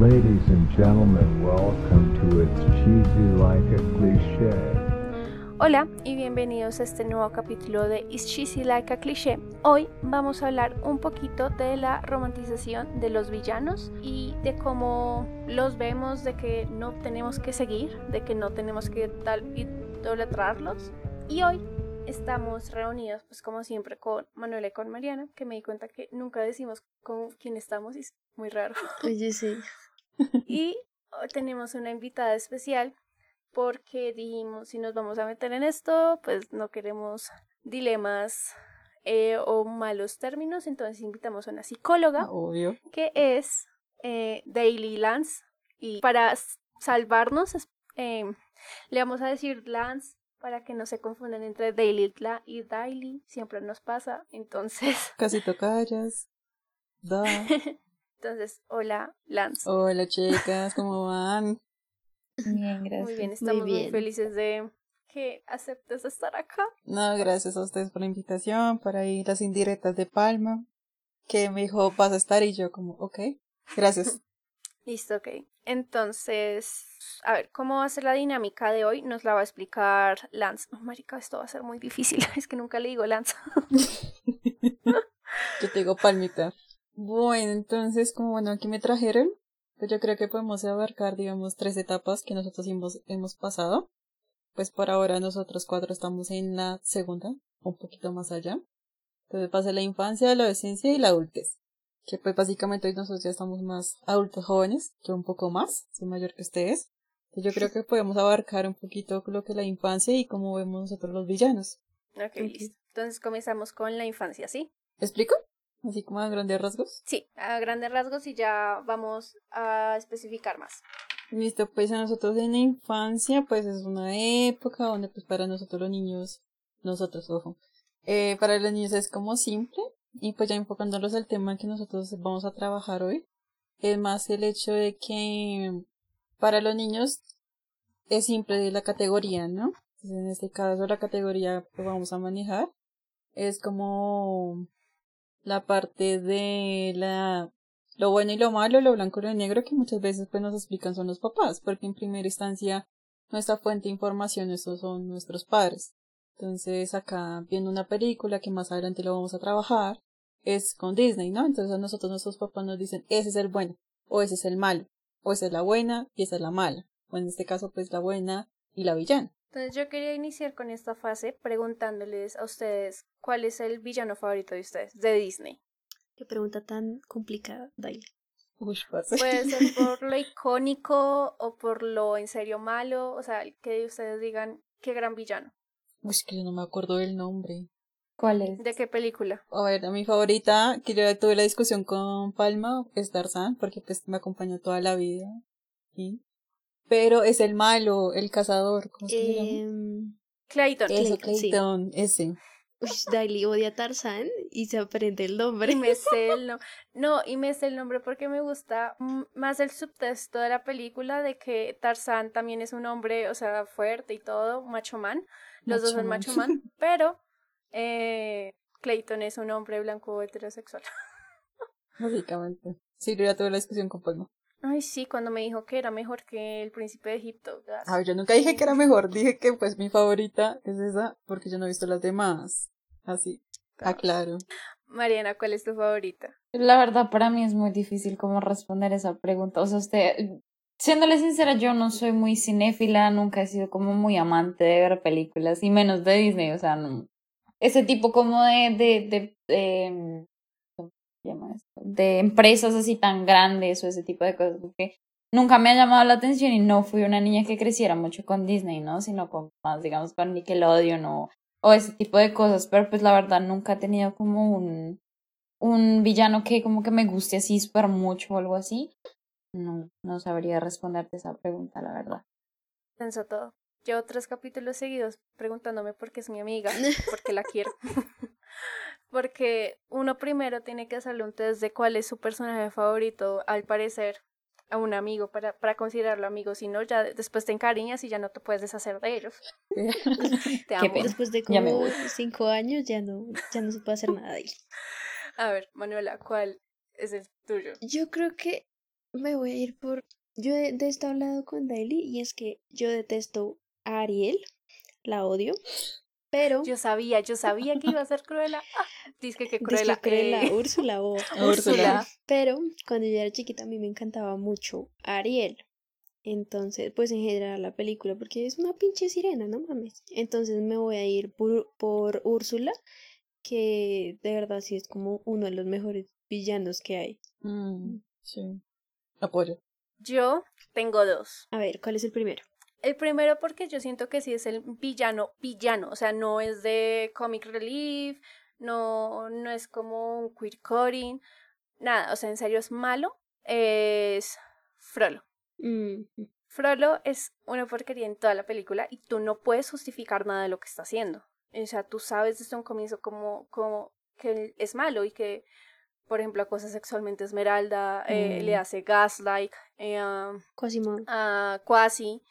Ladies and gentlemen, welcome to It's Cheesy Like a Cliché. Hola y bienvenidos a este nuevo capítulo de Is Cheesy Like a Cliché. Hoy vamos a hablar un poquito de la romantización de los villanos y de cómo los vemos, de que no tenemos que seguir, de que no tenemos que tal idolatrarlos. Y hoy estamos reunidos, pues como siempre, con Manuela y con Mariana, que me di cuenta que nunca decimos con quién estamos y es muy raro. Oye, sí. Y hoy tenemos una invitada especial porque dijimos, si nos vamos a meter en esto, pues no queremos dilemas eh, o malos términos, entonces invitamos a una psicóloga Obvio. que es eh, Daily Lance y para salvarnos eh, le vamos a decir Lance para que no se confundan entre Daily La- y Daily, siempre nos pasa, entonces, Casi tocallas. Da. entonces, hola Lance. Hola chicas, ¿cómo van? Bien, gracias. Muy bien, estamos muy, bien. felices de que aceptes estar acá. No, gracias a ustedes por la invitación, por ahí las indirectas de Palma, que me dijo vas a estar y yo como, ok, gracias. Listo, ok. Entonces, a ver, ¿cómo va a ser la dinámica de hoy? Nos la va a explicar Lance. Oh, marica, esto va a ser muy difícil. Es que nunca le digo Lance. Yo te digo palmita. Bueno, entonces, como bueno, aquí me trajeron, pues yo creo que podemos abarcar, digamos, tres etapas que nosotros hemos, hemos pasado. Pues por ahora nosotros cuatro estamos en la segunda, un poquito más allá. Entonces pasa la infancia, la adolescencia y la adultez. Que pues básicamente hoy nosotros ya estamos más adultos jóvenes, yo un poco más, soy mayor que ustedes. Entonces yo creo que podemos abarcar un poquito lo que es la infancia y cómo vemos nosotros los villanos. Ok, listo. Entonces comenzamos con la infancia, ¿sí? ¿Me explico? Así como a grandes rasgos. Sí, a grandes rasgos y ya vamos a especificar más. Listo, pues a nosotros en la infancia, pues es una época donde pues para nosotros los niños, nosotros, ojo, eh, para los niños es como simple y pues ya enfocándolos al tema que nosotros vamos a trabajar hoy, es más el hecho de que para los niños es simple la categoría, ¿no? Entonces, en este caso la categoría que vamos a manejar es como la parte de la lo bueno y lo malo, lo blanco y lo negro que muchas veces pues nos explican son los papás, porque en primera instancia nuestra fuente de información estos son nuestros padres. Entonces acá viendo una película que más adelante lo vamos a trabajar es con Disney, ¿no? Entonces a nosotros nuestros papás nos dicen ese es el bueno o ese es el malo o esa es la buena y esa es la mala o en este caso pues la buena y la villana. Entonces yo quería iniciar con esta fase preguntándoles a ustedes cuál es el villano favorito de ustedes, de Disney. Qué pregunta tan complicada, Daily. Uy. Puede ser por lo icónico o por lo en serio malo, o sea, que ustedes digan qué gran villano. Uy, es que yo no me acuerdo del nombre. ¿Cuál es? ¿De qué película? A ver, a mi favorita, que yo tuve la discusión con Palma, es Tarzán, porque pues me acompañó toda la vida. ¿sí? Pero es el malo, el cazador, ¿cómo se llama? Em, Clayton. Eso, Clayton, sí. Ese. uy, Daily odia a Tarzán y se aprende el nombre. Y me sé el nombre. No, y me sé el nombre porque me gusta más el subtexto de la película de que Tarzán también es un hombre, o sea, fuerte y todo, macho man. Los dos son Macho man, pero eh, Clayton es un hombre blanco heterosexual. Básicamente. Sí, yo ya tuve la discusión con Palma. Ay, sí, cuando me dijo que era mejor que el príncipe de Egipto. gas. A ver, yo nunca dije que era mejor, dije que pues mi favorita es esa, porque yo no he visto las demás. Así, aclaro. Mariana, ¿cuál es tu favorita? La verdad, para mí es muy difícil como responder esa pregunta. O sea, usted, siéndole sincera, yo no soy muy cinéfila, nunca he sido como muy amante de ver películas, y menos de Disney, o sea, no. Ese tipo como de, de, de, de- ¿cómo se llama esto? De empresas así tan grandes o ese tipo de cosas, porque nunca me ha llamado la atención y no fui una niña que creciera mucho con Disney, ¿no? Sino con más, digamos, con Nickelodeon o, o ese tipo de cosas, pero pues la verdad nunca he tenido como un, un villano que como que me guste así súper mucho o algo así. No, no sabría responderte esa pregunta, la verdad. Pensó todo. Llevo tres capítulos seguidos preguntándome por qué es mi amiga, porque la quiero. Porque uno primero tiene que hacerle un test de cuál es su personaje favorito, al parecer, a un amigo para, para considerarlo amigo, si no, ya después te encariñas y ya no te puedes deshacer de ellos. te amo. Después de como cinco años ya no, ya no se puede hacer nada de él. A ver, Manuela, ¿cuál es el tuyo? Yo creo que me voy a ir por... Yo de, de esto he hablado con Daily y es que yo detesto a Ariel, la odio, pero... Yo sabía, yo sabía que iba a ser Cruella. Ah, dice que Cruella. Cruella, eh, Úrsula o Úrsula. Pero cuando yo era chiquita a mí me encantaba mucho Ariel. Entonces, pues en general la película, porque es una pinche sirena, no mames. Entonces me voy a ir por, por Úrsula, que de verdad sí es como uno de los mejores villanos que hay. Mm, sí. Apoyo. Yo tengo dos. A ver, ¿cuál es el primero? El primero porque yo siento que sí es el villano, villano, o sea, no es de comic relief, no, no es como un queer coding, nada, o sea, en serio es malo, es Frollo. Mm, Frollo es una porquería en toda la película y tú no puedes justificar nada de lo que está haciendo. O sea, tú sabes desde un comienzo como, como que él es malo y que, por ejemplo, acosa sexualmente a Esmeralda, eh, Mm. le hace gaslight eh, a, Quasimodo. a Quasi,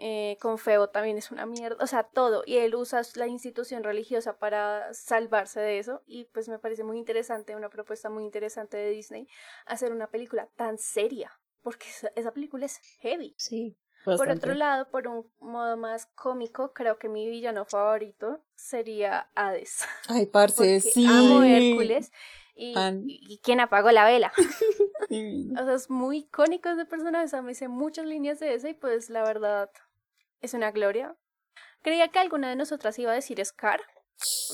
eh, con Feo también es una mierda, o sea, todo. Y él usa la institución religiosa para salvarse de eso y pues me parece muy interesante, una propuesta muy interesante de Disney, hacer una película tan seria, porque esa, esa película es heavy. Sí. Por otro lado, por un modo más cómico, creo que mi villano favorito sería Hades. Ay, parce, sí. amo Hércules. Y, y, quién apagó la vela. O sea, es muy icónico ese personaje. O sea, me sé muchas líneas de ese y pues la verdad es una gloria. Creía que alguna de nosotras iba a decir Scar.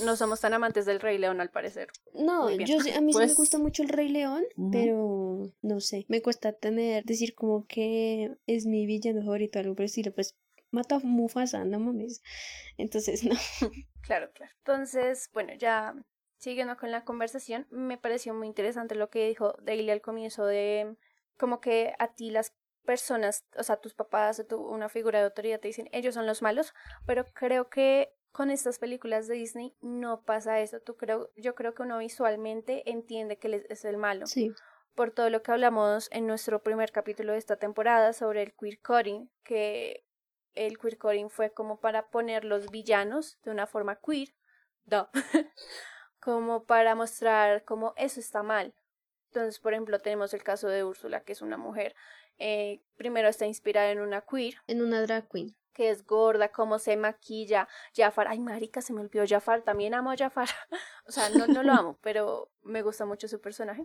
No somos tan amantes del Rey León al parecer. No, yo sí- a mí sí Pues- me gusta mucho el Rey León, pero no sé, me cuesta tener, decir como que es mi villano favorito, algo por el estilo, pues mata a Mufasa, no mames. Entonces, no. Claro, claro. Entonces, bueno, ya siguiendo con la conversación, me pareció muy interesante lo que dijo Daily al comienzo de como que a ti las personas, o sea, tus papás o tu, una figura de autoridad te dicen, ellos son los malos, pero creo que con estas películas de Disney no pasa eso. Tú creo, yo creo que uno visualmente entiende que es el malo. Sí, por todo lo que hablamos en nuestro primer capítulo de esta temporada sobre el queer coding, que el queer coding fue como para poner los villanos de una forma queer, como para mostrar cómo eso está mal. Entonces, por ejemplo, tenemos el caso de Úrsula, que es una mujer, eh, primero está inspirada en una queer, en una drag queen. que es gorda, cómo se maquilla, Jafar, ay marica, se me olvidó Jafar, también amo a Jafar, o sea, no, no lo amo, pero me gusta mucho su personaje.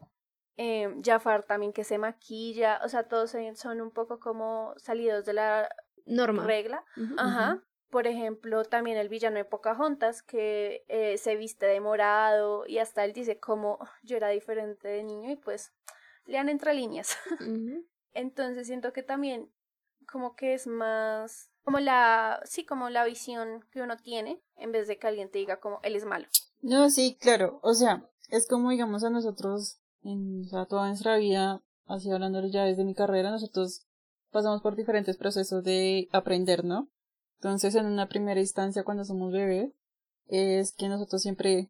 Eh, Jafar también que se maquilla, o sea, todos son- un poco como salidos de la Norma. regla, ajá. Por ejemplo, también el villano de Pocahontas que eh, se viste de morado y hasta él dice como yo era diferente de niño y pues lean entre líneas. Entonces siento que también como que es más como la sí como la visión que uno tiene en vez de que alguien te diga como él es malo. No, sí, claro. O sea, es como digamos a nosotros, en o sea, toda nuestra vida, así hablando ya desde mi carrera, nosotros pasamos por diferentes procesos de aprender, ¿no? Entonces, en una primera instancia, cuando somos bebés, es que nosotros siempre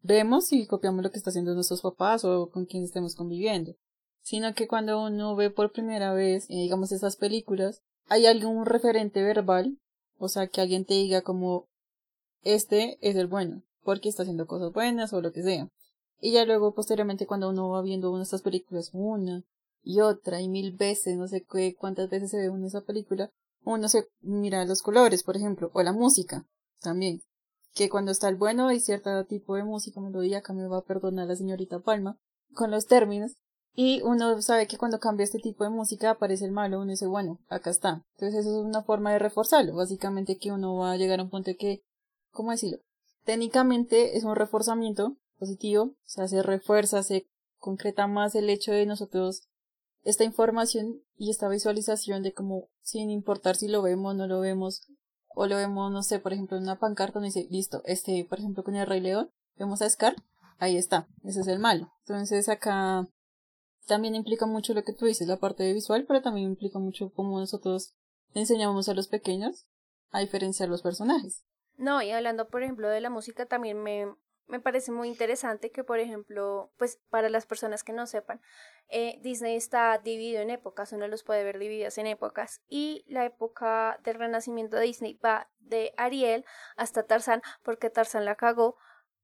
vemos y copiamos lo que está haciendo nuestros papás o con quien estemos conviviendo. Sino que cuando uno ve por primera vez, eh, digamos, esas películas, hay algún referente verbal, o sea, que alguien te diga como, este es el bueno, porque está haciendo cosas buenas o lo que sea. Y ya luego, posteriormente, cuando uno va viendo una de estas películas una y otra y mil veces, no sé qué, cuántas veces se ve una esa película, uno se mira los colores, por ejemplo, o la música también. Que cuando está el bueno hay cierto tipo de música, melodía, que me va a perdonar la señorita Palma con los términos. Y uno sabe que cuando cambia este tipo de música aparece el malo, uno dice, bueno, acá está. Entonces eso es una forma de reforzarlo, básicamente que uno va a llegar a un punto que, ¿cómo decirlo? Técnicamente es un reforzamiento positivo, o sea, se refuerza, se concreta más el hecho de nosotros esta información y esta visualización de como, sin importar si lo vemos, no lo vemos, o lo vemos, no sé, por ejemplo, en una pancarta donde dice, listo, este, por ejemplo, con el Rey León, vemos a Scar, ahí está, ese es el malo. Entonces acá también implica mucho lo que tú dices, la parte visual, pero también implica mucho cómo nosotros enseñamos a los pequeños a diferenciar los personajes. No, y hablando, por ejemplo, de la música, también me, me parece muy interesante que, por ejemplo, pues para las personas que no sepan, eh, Disney está dividido en épocas, uno los puede ver divididas en épocas, y la época del renacimiento de Disney va de Ariel hasta Tarzán, porque Tarzán la cagó,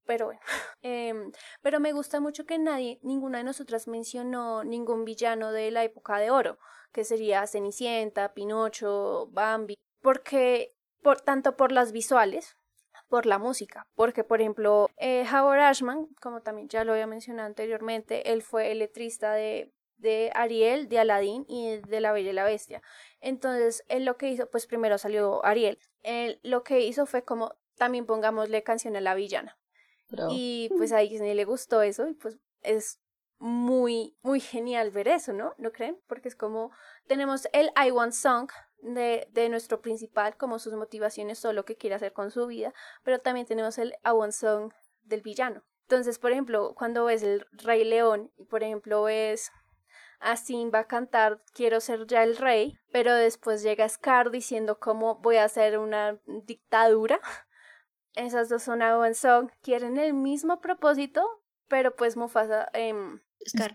pero bueno. Em, pero me gusta mucho que nadie, ninguna de nosotras mencionó ningún villano de la época de oro, que sería Cenicienta, Pinocho, Bambi, porque por, tanto por las visuales, por la música, porque por ejemplo eh, Howard Ashman, como también ya lo había mencionado anteriormente, él fue el letrista de, de Ariel, de Aladdin y de La Bella y la Bestia. Entonces, él lo que hizo, pues primero salió Ariel, él lo que hizo fue como también pongámosle canción a la villana. Y pues a Disney le gustó eso y pues es muy, muy genial ver eso, ¿no? ¿No creen? Porque es como tenemos el I Want Song de, de nuestro principal, como sus motivaciones o lo que quiere hacer con su vida, pero también tenemos el Song del villano. Entonces, por ejemplo, cuando ves el Rey León y por ejemplo ves a Simba cantar Quiero ser ya el rey, pero después llega Scar diciendo cómo voy a hacer una dictadura. Esas dos son Song, quieren el mismo propósito, pero pues Mufasa... Eh, Scar.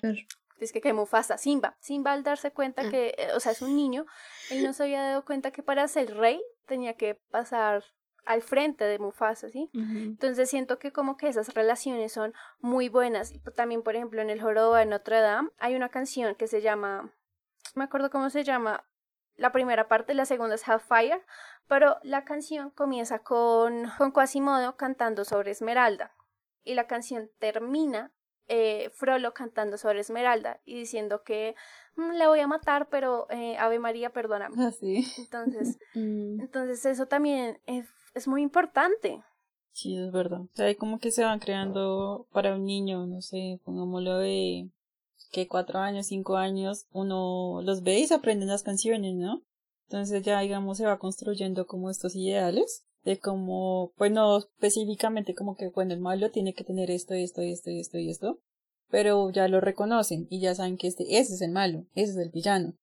Es que, que Mufasa, Simba, Simba al darse cuenta Ah. que, eh, o sea, es un niño, él no se había dado cuenta que para ser rey tenía que pasar al frente de Mufasa, ¿sí? Entonces siento que como que esas relaciones son muy buenas. También, por ejemplo, en el Joroba de Notre Dame hay una canción que se llama, me acuerdo cómo se llama, la primera parte, la segunda es Hellfire, pero la canción comienza con, con Quasimodo cantando sobre Esmeralda y la canción termina eh, Frollo cantando sobre Esmeralda y diciendo que "Mm, le voy a matar, pero eh, Ave María, perdóname. Así. Entonces, Mm, entonces eso también es, es muy importante. Sí, es verdad. O sea, hay como que se van creando para un niño, no sé, pongámoslo de que cuatro años, cinco años, uno los ve y se aprenden las canciones, ¿no? Entonces ya, digamos, se va construyendo como estos ideales de como, pues no específicamente como que, bueno, el malo tiene que tener esto, esto, esto, esto y esto, pero ya lo reconocen y ya saben que este, ese es el malo, ese es el villano.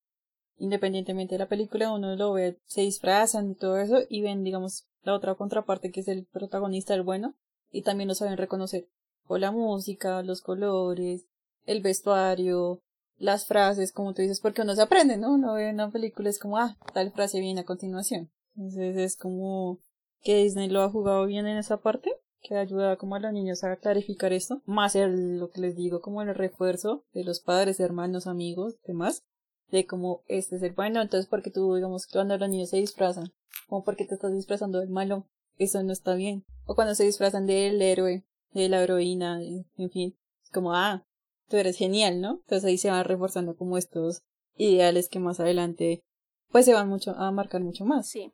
Independientemente de la película, uno lo ve, se disfrazan y todo eso y ven, digamos, la otra contraparte que es el protagonista, el bueno, y también lo saben reconocer. O la música, los colores, el vestuario, las frases, como tú dices, porque uno se aprende, ¿no? Uno ve una película es como, ah, tal frase viene a continuación. Entonces es como que Disney lo ha jugado bien en esa parte, que ayuda como a los niños a clarificar esto, más el, lo que les digo, como el refuerzo de los padres, hermanos, amigos, demás, de como este es el bueno, entonces porque tú, digamos, cuando los niños se disfrazan, como porque te estás disfrazando del malo, eso no está bien. O cuando se disfrazan del héroe, de la heroína, en fin, es como, ah, tú eres genial, ¿no? Entonces ahí se van reforzando como estos ideales que más adelante, pues se van mucho, a marcar mucho más. Sí.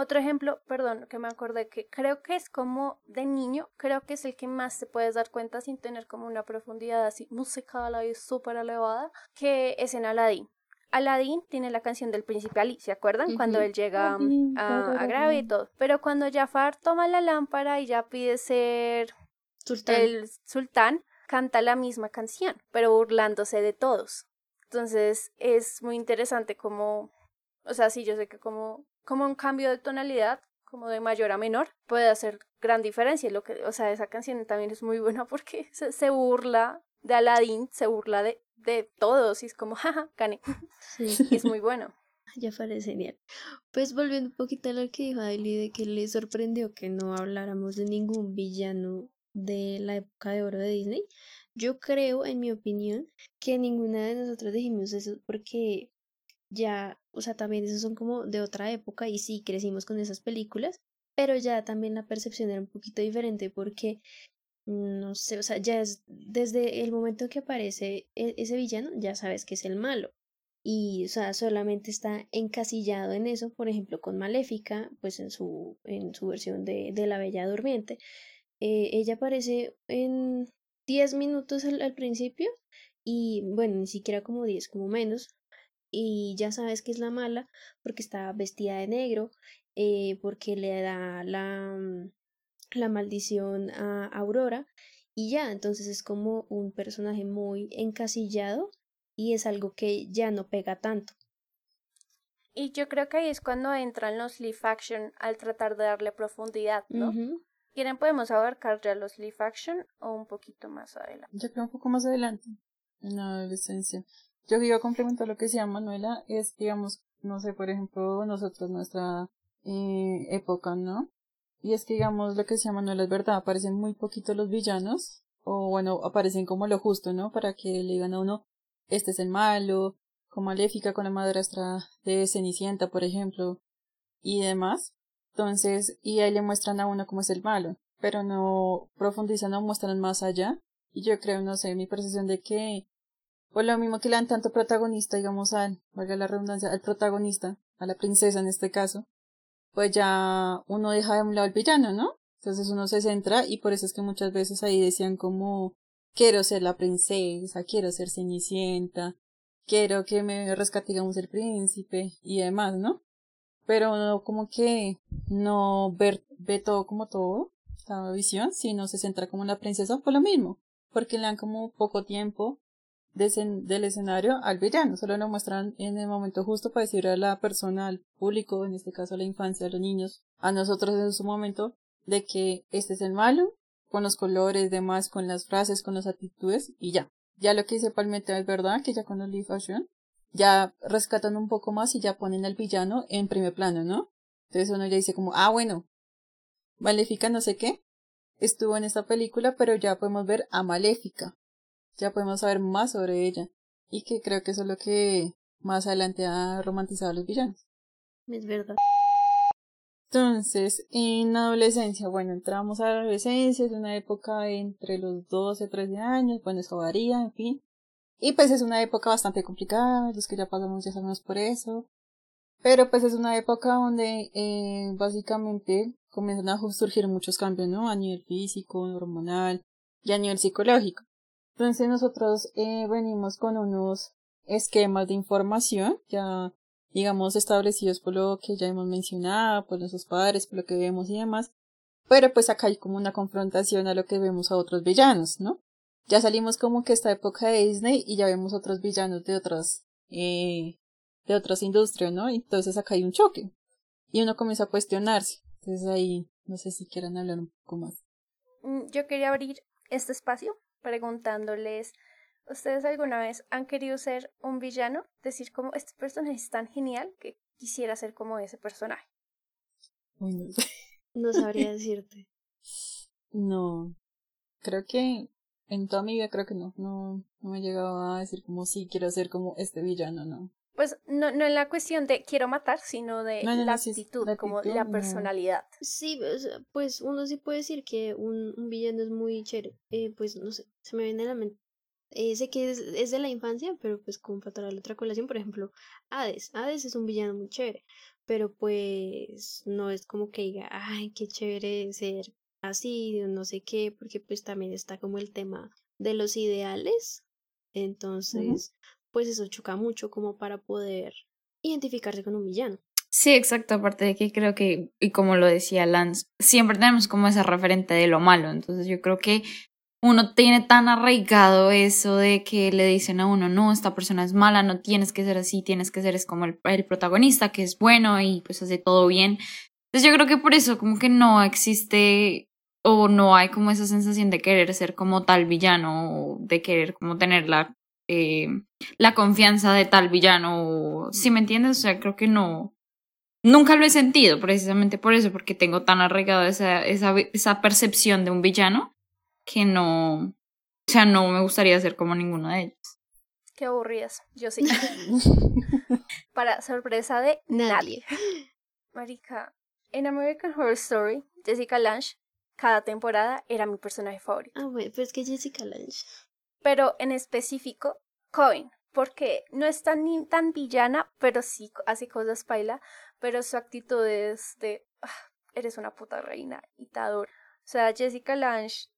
Otro ejemplo, perdón, que me acordé que creo que es como de niño, creo que es el que más te puedes dar cuenta sin tener como una profundidad así musical ahí súper elevada, que es en Aladdin. Aladdin tiene la canción del príncipe Ali, ¿se acuerdan? Cuando él llega Aladdin, a, a grave y todo. Pero cuando Jafar toma la lámpara y ya pide ser Sultán. el sultán, canta la misma canción, pero burlándose de todos. Entonces es muy interesante como, o sea, sí, yo sé que como, como un cambio de tonalidad, como de mayor a menor, puede hacer gran diferencia. Lo que, o sea, esa canción también es muy buena porque se, se burla de Aladdin, se burla de, de todos y es como, jaja, gané. Sí. Y es muy bueno. Ya parece genial. Pues volviendo un poquito a lo que dijo Ailey de que le sorprendió que no habláramos de ningún villano de la época de oro de Disney. Yo creo, en mi opinión, que ninguna de nosotros dijimos eso porque ya, o sea, también esos son como de otra época y sí crecimos con esas películas, pero ya también la percepción era un poquito diferente porque no sé, o sea, ya es desde el momento que aparece e- ese villano, ya sabes que es el malo y o sea, solamente está encasillado en eso, por ejemplo, con Maléfica, pues en su, en su versión de, de la Bella Durmiente. Eh, ella aparece en 10 minutos al, al principio y bueno, ni siquiera como 10, como menos. Y ya sabes que es la mala porque está vestida de negro, eh, porque le da la, mm, la maldición a Aurora y ya, entonces es como un personaje muy encasillado y es algo que ya no pega tanto. Y yo creo que ahí es cuando entran los live action al tratar de darle profundidad, ¿no? ¿Quieren podemos abarcar ya los live action o un poquito más adelante? Yo creo un poco más adelante, en la adolescencia. Yo iba a complementar lo que decía Manuela, es, digamos, no sé, por ejemplo, nosotros, nuestra eh, época, ¿no? Y es que, digamos, lo que decía Manuela es verdad, aparecen muy poquitos los villanos, o bueno, aparecen como lo justo, ¿no? Para que le digan a uno, este es el malo, como Maléfica con la madrastra de Cenicienta, por ejemplo, y demás. Entonces, y ahí le muestran a uno cómo es el malo, pero no profundizan, no muestran más allá. Y yo creo, no sé, mi percepción de que, por lo mismo que le dan tanto protagonista, digamos, al, valga la redundancia, al protagonista, a la princesa en este caso, pues ya uno deja de un lado el villano, ¿no? Entonces uno se centra y por eso es que muchas veces ahí decían como, quiero ser la princesa, quiero ser Cenicienta, quiero que me rescate, el príncipe y demás, ¿no? Pero uno como que no ver, ve todo como todo, la visión, sino se centra como la princesa por lo mismo, porque le dan como poco tiempo del escenario al villano, solo lo muestran en el momento justo para decirle a la persona, al público, en este caso a la infancia, a los niños, a nosotros en su momento, de que este es el malo, con los colores, demás, con las frases, con las actitudes, y ya. Ya lo que dice es verdad, que ya con los live action, ya rescatan un poco más y ya ponen al villano en primer plano, ¿no? Entonces uno ya dice como, ah, bueno, Maléfica no sé qué, estuvo en esta película, pero ya podemos ver a Maléfica. Ya podemos saber más sobre ella. Y que creo que eso es lo que más adelante ha romantizado a los villanos. Es verdad. Entonces, en la adolescencia, bueno, entramos a la adolescencia, es una época entre los 12, 13 años, bueno, eso varía, en fin. Y pues es una época bastante complicada, los que ya pasamos ya sabemos por eso. Pero pues es una época donde eh, básicamente comienzan a surgir muchos cambios, ¿no? A nivel físico, hormonal y a nivel psicológico. Entonces nosotros eh, venimos con unos esquemas de información ya digamos, establecidos por lo que ya hemos mencionado, por nuestros padres, por lo que vemos y demás. Pero pues acá hay como una confrontación a lo que vemos a otros villanos, ¿no? Ya salimos como que esta época de Disney y ya vemos otros villanos de otras, eh, de otras industrias, ¿no? Entonces acá hay un choque. Y uno comienza a cuestionarse. Entonces ahí, no sé si quieran hablar un poco más. Mm, Yo quería abrir este espacio preguntándoles, ¿ustedes alguna vez han querido ser un villano? Decir como, este personaje es tan genial que quisiera ser como ese personaje. Uy, no sé. No sabría decirte. No. Creo que en toda mi vida creo que no. No, no me he llegado a decir como sí quiero ser como este villano, no. Pues no, no en la cuestión de quiero matar, sino de No, no, la actitud, la como la personalidad. Sí, o sea, pues uno sí puede decir que un, un villano es muy chévere. Eh, pues no sé, se me viene a la mente. Eh, sé que es, es de la infancia, pero pues como para traer otra colación, por ejemplo, Hades. Hades es un villano muy chévere, pero pues no es como que diga, ay, qué chévere ser así, no sé qué, porque pues también está como el tema de los ideales. Entonces, pues eso choca mucho como para poder identificarse con un villano. Sí, exacto, aparte de que creo que, y como lo decía Lance, siempre tenemos como ese referente de lo malo, entonces yo creo que uno tiene tan arraigado eso de que le dicen a uno, no, esta persona es mala, no tienes que ser así, tienes que ser es como el, protagonista que es bueno y pues hace todo bien. Entonces yo creo que por eso como que no existe o no hay como esa sensación de querer ser como tal villano o de querer como tener la, eh, la confianza de tal villano. Si me entiendes? O sea, creo que no, Nunca lo he sentido, precisamente por eso, porque tengo tan arraigado esa, esa, esa percepción de un villano que no, o sea, no me gustaría ser como ninguno de ellos. Qué aburridas. Yo sí. Para sorpresa de nadie. Marica, en American Horror Story, Jessica Lange, cada temporada era mi personaje favorito. Ah, bueno, pues que Jessica Lange. Pero en específico, Cohen. Porque no es tan, tan villana, pero sí hace cosas paila. Pero su actitud es de. "Ah, eres una puta reina y te adoro. O sea, Jessica Lange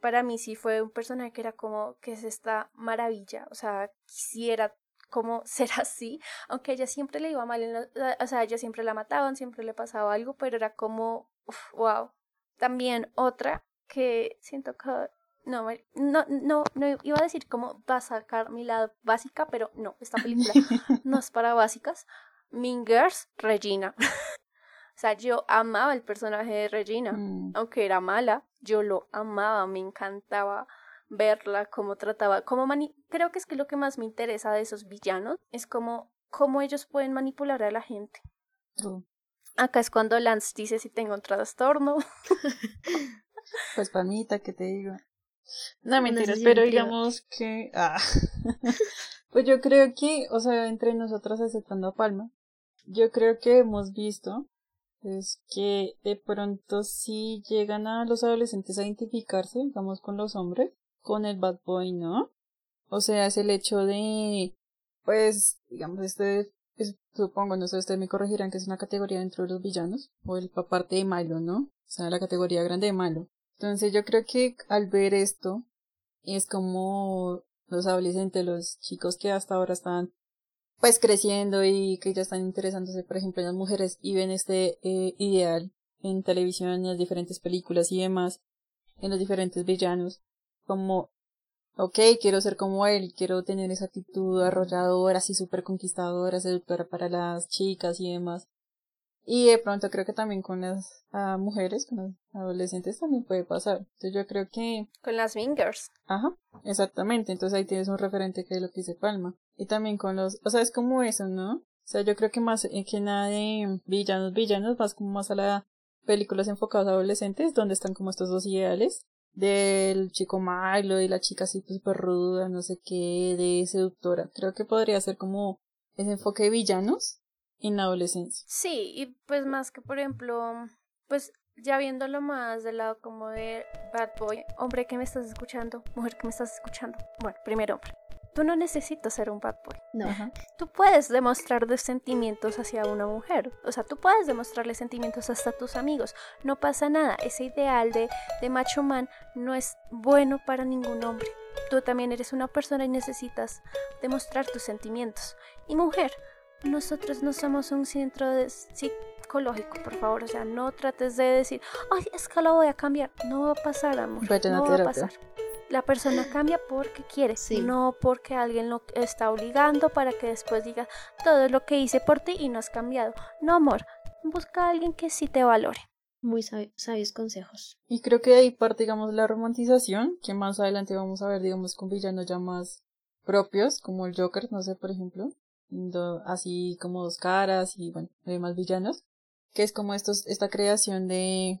para mí sí fue un personaje que era como que es esta maravilla, o sea, quisiera como ser así, aunque ella siempre le iba mal, en o sea, ella siempre la mataban, siempre le pasaba algo, pero era como, wow. También otra que siento que No, no, no, no iba a decir cómo va a sacar mi lado básica, pero no, esta película no es para básicas. Mean Girls, Regina. o sea, yo amaba el personaje de Regina, Mm, aunque era mala, yo lo amaba, me encantaba verla, cómo trataba, cómo mani creo que es que lo que más me interesa de esos villanos es cómo, cómo ellos pueden manipular a la gente. Acá es cuando Lance dice si tengo un trastorno. Pues palmita, ¿qué te digo? No, mentiras, pero digamos que... Ah. pues yo creo que, o sea, entre nosotras aceptando a Palma, yo creo que hemos visto es que de pronto sí llegan a los adolescentes a identificarse, digamos, con los hombres, con el bad boy, ¿no? O sea, es el hecho de, pues, digamos, este, es- supongo, no sé, ustedes me corregirán que es una categoría dentro de los villanos, o el parte de malo, ¿no? O sea, la categoría grande de malo. Entonces yo creo que al ver esto, es como los adolescentes, los chicos que hasta ahora están pues creciendo y que ya están interesándose, por ejemplo, en las mujeres y ven este eh, ideal en televisión, en las diferentes películas y demás, en los diferentes villanos, como, ok, quiero ser como él, quiero tener esa actitud arrolladora, así súper conquistadora, seductora para las chicas y demás. Y de pronto creo que también con las ah, mujeres, con los adolescentes también puede pasar. Entonces yo creo que Con las Mingers. Ajá, exactamente. Entonces ahí tienes un referente que es lo que dice Palma. Y también con los, o sea, es como eso, ¿no? O sea, yo creo que más eh, que nada de villanos, villanos, más como más a la películas enfocadas a adolescentes, donde están como estos dos ideales del chico malo y la chica así súper ruda, no sé qué, de seductora. Creo que podría ser como ese enfoque de villanos en la adolescencia. Sí, y pues más que por ejemplo, pues ya viéndolo más del lado como de Bad Boy, hombre que me estás escuchando, mujer que me estás escuchando. Bueno, primero hombre. Tú no necesitas ser un bad boy. No. Ajá. Tú puedes demostrar de sentimientos hacia una mujer. O sea, tú puedes demostrarle sentimientos hasta a tus amigos. No pasa nada. Ese ideal de, de macho man no es bueno para ningún hombre. Tú también eres una persona y necesitas demostrar tus sentimientos. Y mujer, nosotros no somos un centro de psicológico, por favor. O sea, no trates de decir, ay, es que lo voy a cambiar. No va a pasar, amor. No va a pasar. La persona cambia porque quiere, Sí. no porque alguien lo está obligando para que después diga todo lo que hice por ti y no has cambiado. No, amor, busca a alguien que sí te valore. Muy sabi- sabios consejos. Y creo que de ahí parte, digamos, la romantización, que más adelante vamos a ver, digamos, con villanos ya más propios, como el Joker, no sé, por ejemplo, así como dos caras y, bueno, demás villanos, que es como estos, esta creación de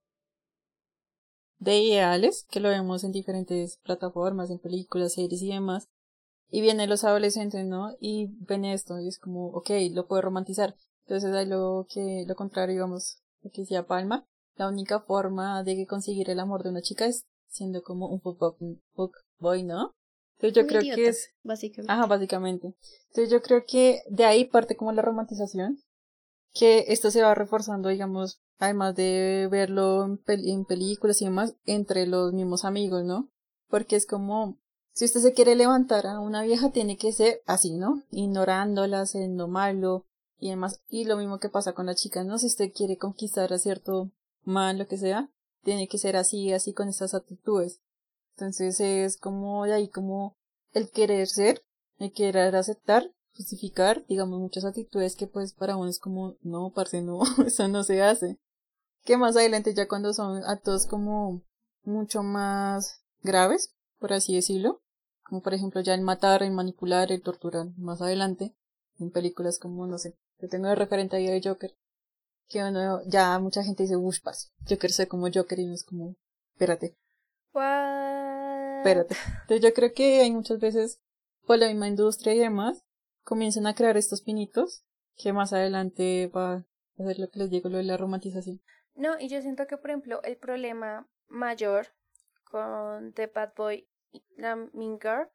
De ideales, que lo vemos en diferentes plataformas, en películas, series y demás. Y vienen los adolescentes, ¿no? Y ven esto, y es como, ok, lo puedo romantizar. Entonces hay lo que, lo contrario, digamos, lo que decía Palma, la única forma de conseguir el amor de una chica es siendo como un boy, ¿no? Entonces yo Un creo idiota, que es, Básicamente. Ajá, básicamente. Entonces yo creo que de ahí parte como la romantización, que esto se va reforzando, digamos, además de verlo en, pel- en películas y demás, entre los mismos amigos, ¿no? Porque es como, si usted se quiere levantar a una vieja, tiene que ser así, ¿no? Ignorándola, siendo malo y demás. Y lo mismo que pasa con las chicas, ¿no? Si usted quiere conquistar a cierto man, lo que sea, tiene que ser así, así con esas actitudes. Entonces es como de ahí como el querer ser, el querer aceptar, justificar, digamos, muchas actitudes que pues para uno es como, no, parce, no, eso no se hace. Que más adelante ya cuando son actos como mucho más graves, por así decirlo, como por ejemplo ya el matar, el manipular, el torturar más adelante, en películas como, no sé, yo tengo de referente ahí de Joker, que uno, ya mucha gente dice, uff, parce, Joker sé como Joker y no es como, espérate, What? espérate. Entonces yo creo que hay muchas veces, por la misma industria y demás, comienzan a crear estos pinitos que más adelante va a hacer lo que les digo, lo de la romantización. No, y yo siento que, por ejemplo, el problema mayor con The Bad Boy y la Mean Girl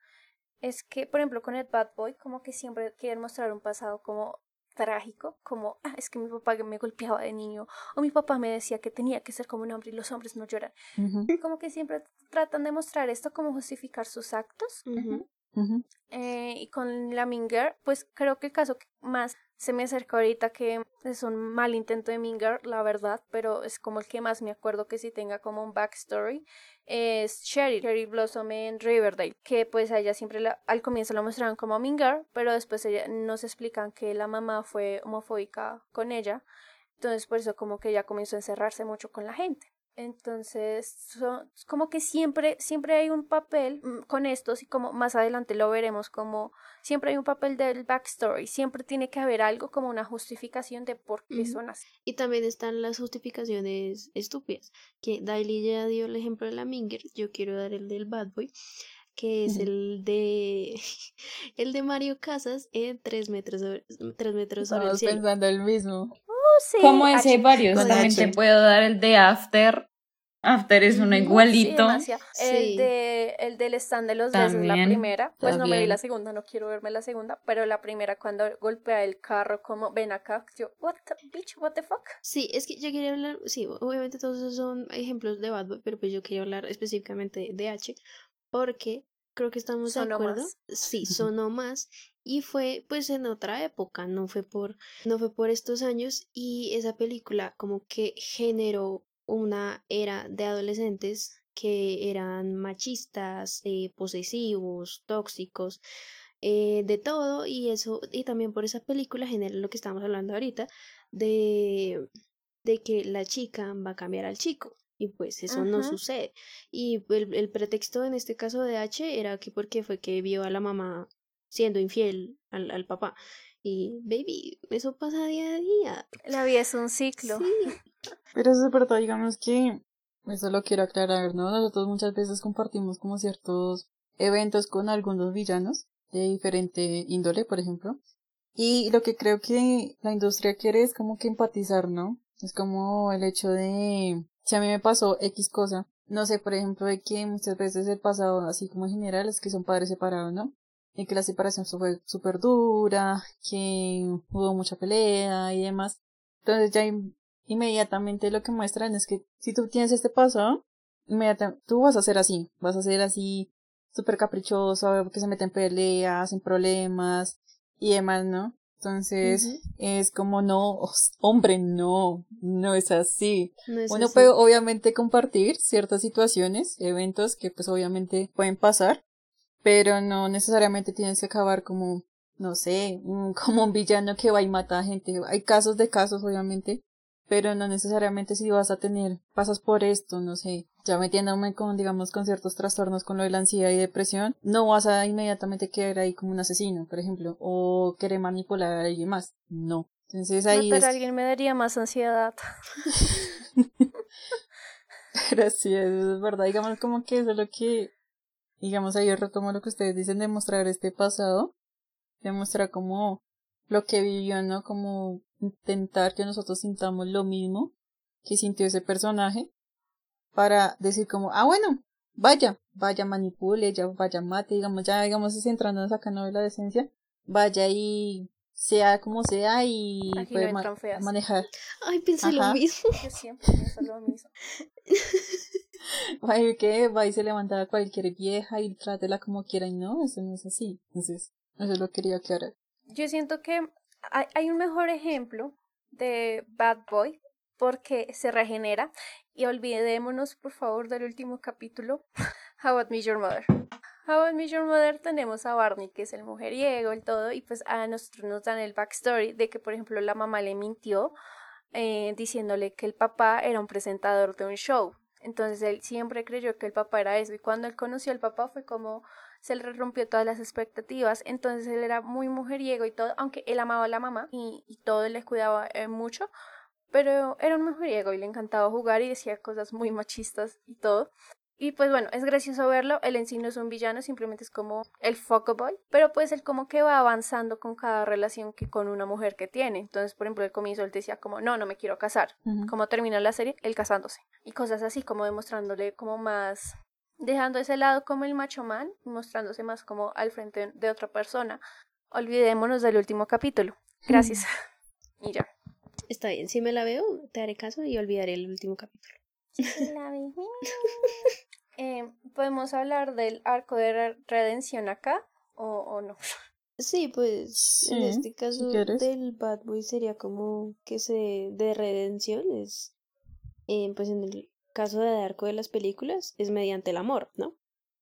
es que, por ejemplo, con el Bad Boy, como que siempre quieren mostrar un pasado como trágico, como, ah, es que mi papá me golpeaba de niño, o mi papá me decía que tenía que ser como un hombre y los hombres no lloran. Ujú, Como que siempre tratan de mostrar esto como justificar sus actos. Eh, y con la Minger, pues creo que el caso que más se me acerca ahorita que es un mal intento de Minger, la verdad, pero es como el que más me acuerdo que sí tenga como un backstory, es Sherry, Sherry Blossom en Riverdale, que pues a ella siempre la- al comienzo la mostraron como Minger, pero después ella, nos explican que la mamá fue homofóbica con ella, entonces por eso como que ella comenzó a encerrarse mucho con la gente. Entonces, son- como que siempre, siempre hay un papel mm, con estos y como más adelante lo veremos, como siempre hay un papel del backstory, siempre tiene que haber algo como una justificación de por qué son así. Y también están las justificaciones estúpidas, que Daily ya dio el ejemplo de la Minger, yo quiero dar el del Bad Boy, que es el de el de Mario Casas en 3 metros sobre, tres metros sobre el Estamos cielo. pensando el mismo. Sí, Como ese hay varios, Con también H. te puedo dar el de After. After es uno igualito. Sí. El, de, el del stand de los besos, la También, primera. Pues no me vi también. la segunda, no quiero verme la segunda. Pero la primera, cuando golpea el carro, como ven acá, yo, what the bitch, what the fuck. Sí, es que yo quería hablar, sí, obviamente todos esos son ejemplos de Bad Boy, pero pues yo quería hablar específicamente de H, porque creo que estamos de Sonó acuerdo. más. Sí, sonó más y fue pues en otra época, no fue por no fue por estos años y esa película como que generó una era de adolescentes que eran machistas, eh, posesivos, tóxicos, eh, de todo y eso y también por esa película genera lo que estamos hablando ahorita de de que la chica va a cambiar al chico y pues eso no sucede. Y el, el pretexto en este caso de H era que porque fue que vio a la mamá siendo infiel al, al papá y baby eso pasa día a día La vida es un ciclo. sí Pero eso es verdad, digamos que eso lo quiero aclarar, ¿no? Nosotros muchas veces compartimos como ciertos eventos con algunos villanos de diferente índole, por ejemplo. Y lo que creo que la industria quiere es como que empatizar, ¿no? Es como el hecho de, si a mí me pasó X cosa, no sé, por ejemplo, de que muchas veces el pasado, así como en general, es que son padres separados, ¿no? Y que la separación fue súper dura, que hubo mucha pelea y demás. Entonces ya in- inmediatamente lo que muestran es que si tú tienes este pasado, inmediatamente tú vas a ser así, vas a ser así súper caprichoso, que se meten en peleas, en problemas y demás, ¿no? Entonces es como no, hombre, no, no es así. no es Uno así. puede obviamente compartir ciertas situaciones, eventos que pues obviamente pueden pasar, pero no necesariamente tienes que acabar como, no sé, como un villano que va y mata a gente. Hay casos de casos, obviamente, pero no necesariamente si vas a tener, pasas por esto, no sé, ya metiéndome con, digamos, con ciertos trastornos con lo de la ansiedad y depresión, no vas a inmediatamente quedar ahí como un asesino, por ejemplo, o querer manipular a alguien más. No. Entonces ahí es... a alguien me daría más ansiedad. Pero sí, eso es verdad. Digamos como que eso es lo que, digamos, ahí yo retomo lo que ustedes dicen de mostrar este pasado, de mostrar como lo que vivió, ¿no? Como intentar que nosotros sintamos lo mismo que sintió ese personaje para decir como, ah, bueno, vaya, vaya, manipule, ya vaya, mate, digamos, ya, digamos, centrándonos acá de la decencia, vaya y sea como sea y Aquí puede no ma- feas. manejar. ay pensé Ajá. lo mismo Yo siempre pienso lo mismo. Y que va y se levanta a cualquier vieja y trátela como quiera y no, eso no es así. Entonces, eso lo quería aclarar. Yo siento que hay, hay un mejor ejemplo de Bad Boy porque se regenera y olvidémonos por favor del último capítulo How I Met Your Mother. How I Met Your Mother tenemos a Barney que es el mujeriego, el todo y pues a nosotros nos dan el backstory de que por ejemplo la mamá le mintió eh, diciéndole que el papá era un presentador de un show. Entonces él siempre creyó que el papá era eso y cuando él conoció al papá fue como se le rompió todas las expectativas. Entonces él era muy mujeriego y todo, aunque él amaba a la mamá y, y todo le cuidaba eh, mucho, pero era un mujeriego y le encantaba jugar y decía cosas muy machistas y todo. Y pues bueno, es gracioso verlo, él en sí no es un villano, simplemente es como el fuckboy, pero pues él como que va avanzando con cada relación que con una mujer que tiene. Entonces, por ejemplo, al comienzo él decía como, no, no me quiero casar. Como termina la serie, él casándose. Y cosas así, como demostrándole como más, dejando ese lado como el macho man, y mostrándose más como al frente de otra persona. Olvidémonos del último capítulo. Gracias. y ya. Está bien, si me la veo, te haré caso y olvidaré el último capítulo. Eh, ¿Podemos hablar del arco de re- redención acá o, o no? Sí, pues en este caso quieres. del Bad Boy sería como que se de redención es eh, pues en el caso de arco de las películas es mediante el amor, ¿no?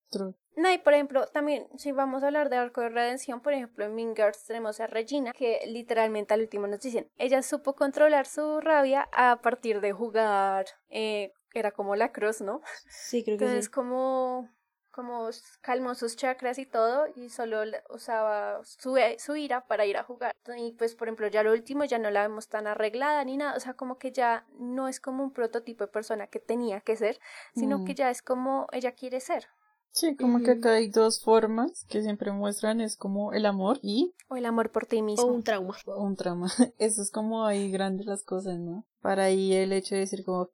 True. No, y por ejemplo, también, si vamos a hablar de arco de redención, por ejemplo, en Mean Girls tenemos a Regina, que literalmente al último nos dicen, ella supo controlar su rabia a partir de jugar, eh, era como la cruz, ¿no? Sí, creo que Entonces, sí. como, como calmó sus chakras y todo, y solo usaba su, e- su ira para ir a jugar. Y pues, por ejemplo, ya lo último ya no la vemos tan arreglada ni nada, o sea, como que ya no es como un prototipo de persona que tenía que ser, sino Mm. que ya es como ella quiere ser. Sí, como que acá hay dos formas que siempre muestran, es como el amor y O el amor por ti mismo. O un trauma. un trama. Eso es como ahí grandes las cosas, ¿no? Para ahí el hecho de decir como,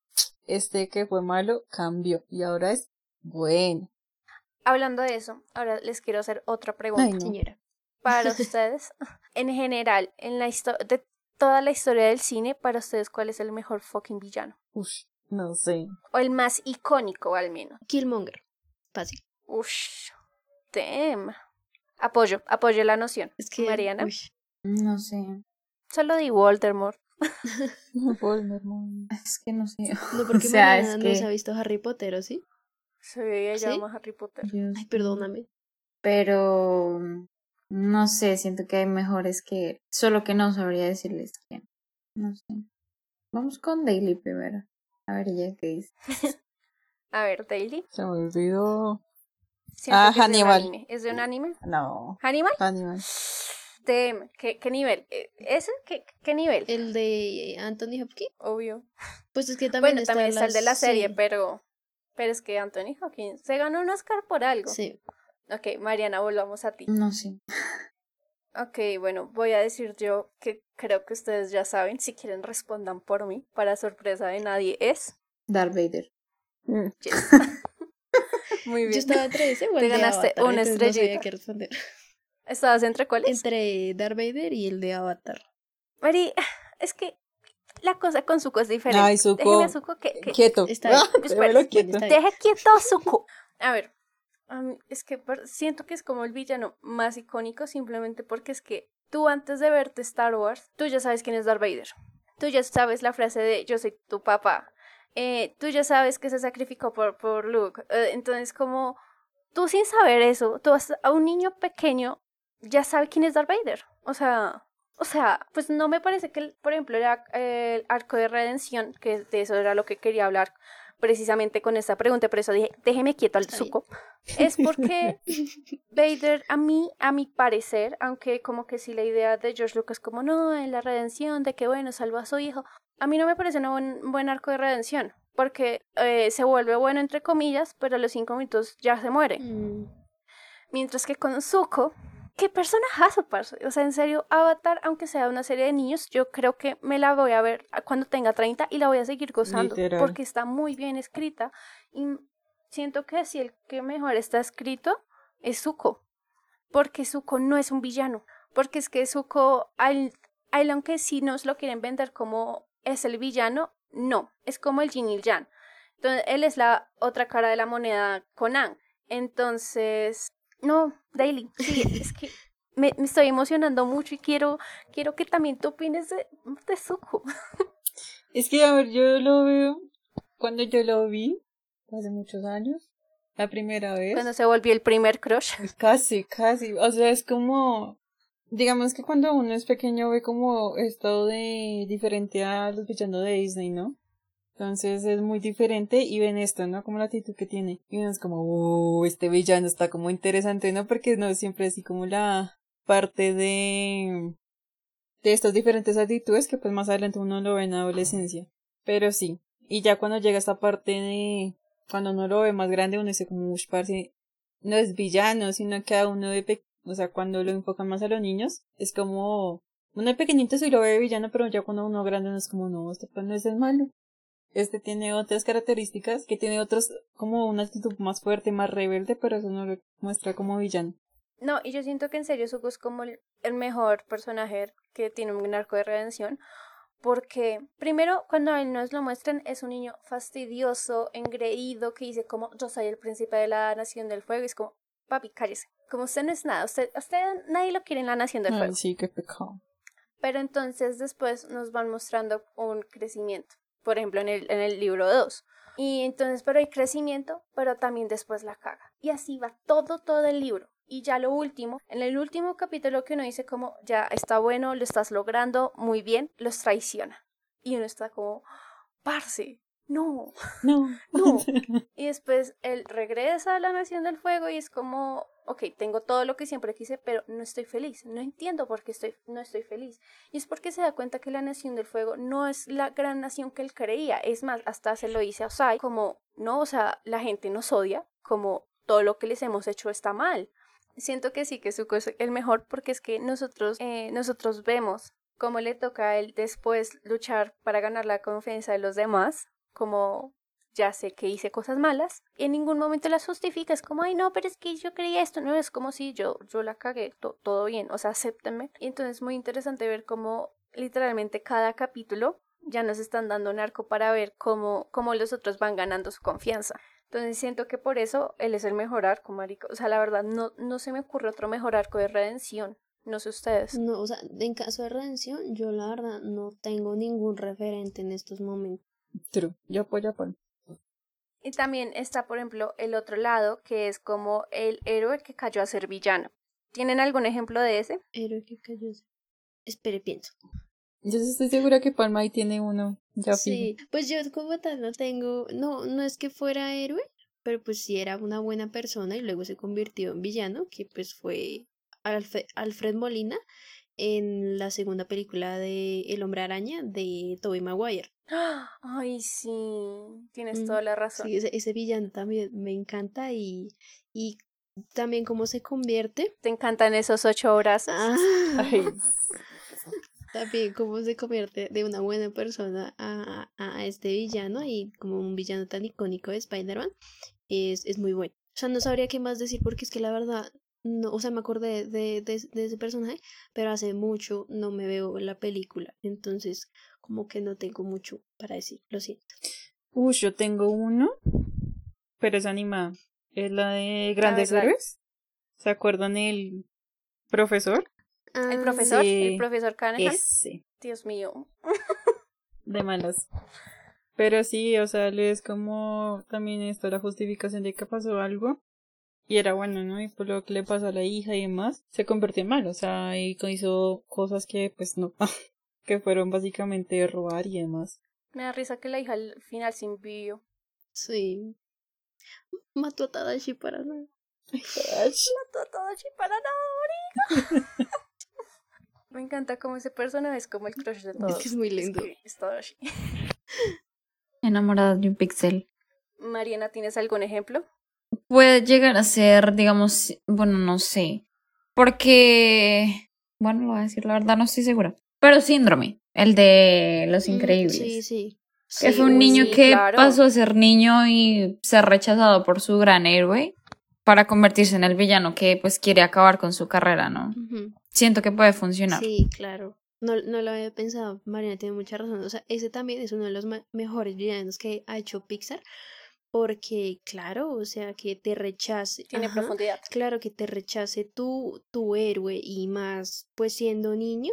este que fue malo cambió y ahora es bueno. Hablando de eso, ahora les quiero hacer otra pregunta. Ay, no. Señora. Para ustedes, en general, en la historia de toda la historia del cine, para ustedes, ¿cuál es el mejor fucking villano? Ush, no sé. O el más icónico, al menos. Killmonger. Fácil. Ush, damn. Apoyo, apoyo la noción. Es que Mariana. uy, No sé. Solo di Voldemort. Voldemort. Es que no sé. No, porque O sea, es no que- se ha visto Harry Potter, ¿o sí? Sí, ella ¿Sí? ama Harry Potter. Dios Ay, perdóname. Pero no sé, siento que hay mejores que él. Solo que no sabría decirles quién. No sé. Vamos con Daily primero. A ver ella qué dice. A ver, Daily. Se me olvidó. Siento Ah, Hannibal. anime. ¿Es de un anime? No. ¿Hannibal? Hannibal. ¿Qué, qué nivel? Eh, ¿Ese? ¿Qué, qué nivel? El de Anthony Hopkins. Obvio. Pues es que también bueno, está también está el de la serie, sí, pero. Pero es que Anthony Hopkins se ganó un Oscar por algo. Sí. Ok, Mariana, volvamos a ti. No sé. Ok, bueno, voy a decir yo que creo que ustedes ya saben. Si quieren, respondan por mí. Para sorpresa de nadie, es. Darth Vader. Yes. Muy Yo bien. estaba entre ese Te ganaste una entonces no sabía estrellita. qué responder. ¿Estabas entre cuáles? Entre Darth Vader y el de Avatar. Mari, es que la cosa con Zuko es diferente. Ay, Zuko. Déjeme a Zuko que, que- Quieto. Está bien. Ah, Espera, quieto. está bien. Deje quieto a Zuko. A ver, es que siento que es como el villano más icónico simplemente porque es que tú antes de verte Star Wars, tú ya sabes quién es Darth Vader. Tú ya sabes la frase de yo soy tu papá. Eh, tú ya sabes que se sacrificó por, por Luke. Eh, entonces como tú sin saber eso, tú vas a un niño pequeño ya sabe quién es Darth Vader. O sea, o sea, pues no me parece que, el- por ejemplo, el, el arco de redención, que de eso era lo que quería hablar precisamente con esta pregunta, por eso dije, déjeme quieto al. Zuko, es porque Vader, a mí, a mi parecer, aunque como que sí la idea de George Lucas como no, en la redención, de que bueno, salvó a su hijo, a mí no me parece un buen, buen arco de redención, porque eh, se vuelve bueno entre comillas, pero a los cinco minutos ya se muere. Mm, Mientras que con Zuko, qué personajazo, parce. O sea, en serio, Avatar, aunque sea una serie de niños, yo creo que me la voy a ver cuando tenga 30 y la voy a seguir gozando. Literal. Porque está muy bien escrita. Y siento que si el que mejor está escrito es Zuko. Porque Zuko no es un villano. Porque es que Zuko, al, a él, aunque sí nos lo quieren vender como es el villano, no. Es como el Jin y el Yang. Entonces, él es la otra cara de la moneda con Aang. Entonces, no, Daily, sí, es que me, me estoy emocionando mucho y quiero, quiero que también tú opines de, de Zuko. Es que, a ver, yo lo veo cuando yo lo vi hace muchos años, la primera vez. Cuando se volvió el primer crush. Casi, casi. O sea, es como, digamos que cuando uno es pequeño ve como esto de diferente a los villanos de Disney, ¿no? Entonces es muy diferente y ven esto, ¿no? Como la actitud que tiene. Y uno es como, oh, este villano está como interesante, ¿no? Porque no es siempre así como la parte de, de estas diferentes actitudes que pues más adelante uno lo ve en adolescencia. Pero sí. Y ya cuando llega esta parte de, cuando uno lo ve más grande, uno dice como, no es villano, sino que a uno de pe o sea, cuando lo enfocan más a los niños, es como, uno de pequeñito sí lo ve villano, pero ya cuando uno grande no es como, no, este pues no es el malo. Este tiene otras características, que tiene otros, como una actitud más fuerte, más rebelde, pero eso no lo muestra como villano. No, y yo siento que en serio Zuko es como el mejor personaje que tiene un arco de redención, porque primero cuando a él nos lo muestran es un niño fastidioso, engreído, que dice como yo soy el príncipe de la nación del fuego, y es como, papi, cállese, como usted no es nada, usted, usted nadie lo quiere en la nación del fuego. sí, qué pecado. Pero entonces después nos van mostrando un crecimiento, por ejemplo en el, en el libro 2. Y entonces, pero hay crecimiento, pero también después la caga. Y así va todo, todo el libro. Y ya lo último, en el último capítulo que uno dice como, ya está bueno, lo estás logrando muy bien, los traiciona. Y uno está como, parce, no, no, no. Y después él regresa a la Nación del Fuego y es como, ok, tengo todo lo que siempre quise, pero no estoy feliz. No entiendo por qué estoy, no estoy feliz. Y es porque se da cuenta que la Nación del Fuego no es la gran nación que él creía. Es más, hasta se lo dice a Osai, como, no, o sea, la gente nos odia, como todo lo que les hemos hecho está mal. Siento que sí, que Zuko es el mejor porque es que nosotros, eh, nosotros vemos cómo le toca a él después luchar para ganar la confianza de los demás, como ya sé que hice cosas malas, y en ningún momento las justifica, es como, ay no, pero es que yo creía esto, no, es como si yo, yo la cagué, todo bien, o sea, acéptenme. Y entonces es muy interesante ver cómo literalmente cada capítulo ya nos están dando un arco para ver cómo, cómo los otros van ganando su confianza. Entonces siento que por eso él es el mejor arco, marico. O sea, la verdad, no, no se me ocurre otro mejor arco de redención. No sé ustedes. No, o sea, en caso de redención, yo la verdad no tengo ningún referente en estos momentos. True, yo apoyo a Paul. Y también está, por ejemplo, el otro lado, que es como el héroe que cayó a ser villano. ¿Tienen algún ejemplo de ese? Héroe que cayó a ser... Espere, pienso. Yo estoy segura que Palma ahí tiene uno. Ya sí, pues yo como tal no tengo, no, no es que fuera héroe, pero pues sí era una buena persona y luego se convirtió en villano, que pues fue Alfred, Molina en la segunda película de El hombre araña de Tobey Maguire. Ay, sí, tienes toda la razón. Sí, ese, villano también me encanta y, y también cómo se convierte. Te encantan esos ocho horas. Ah. Ay. También cómo se convierte de una buena persona a, a, este villano y como un villano tan icónico de Spider-Man es, es muy bueno. O sea, no sabría qué más decir porque es que la verdad, no, o sea, me acordé de, de, de ese personaje, pero hace mucho no me veo la película. Entonces, como que no tengo mucho para decir, lo siento. Uy, yo tengo uno, pero es animada. Es la de Grandes Héroes. ¿Se acuerdan el profesor? el ah, profesor, el profesor Canehan. Dios mío. de malas. Pero sí, o sea, es como también esto, la justificación de que pasó algo. Y era bueno, ¿no? Y por lo que le pasó a la hija y demás, se convirtió en mal. O sea, y hizo cosas que, pues, no. que fueron básicamente robar y demás. Me da risa que la hija al final se envió. Sí. Mató a Tadashi para nada. Mató a Tadashi para nada, Me encanta cómo ese personaje es como el crush de todos. Es que es muy lindo. Es, así. Enamorada de un pixel. Mariana, ¿tienes algún ejemplo? Puede llegar a ser, digamos, bueno, no sé. Porque, bueno, lo voy a decir, la verdad no estoy segura. Pero síndrome, el de los mm, increíbles. Sí, sí. Que fue un niño que pasó a ser niño y ser rechazado por su gran héroe para convertirse en el villano que pues quiere acabar con su carrera, ¿no? Siento que puede funcionar. Sí, claro. No, no lo había pensado. Marina tiene mucha razón. O sea, ese también es uno de los mejores villanos que ha hecho Pixar. Porque, claro, o sea, que te rechace. Tiene profundidad. Claro, que te rechace tu, tu héroe y más, pues siendo niño,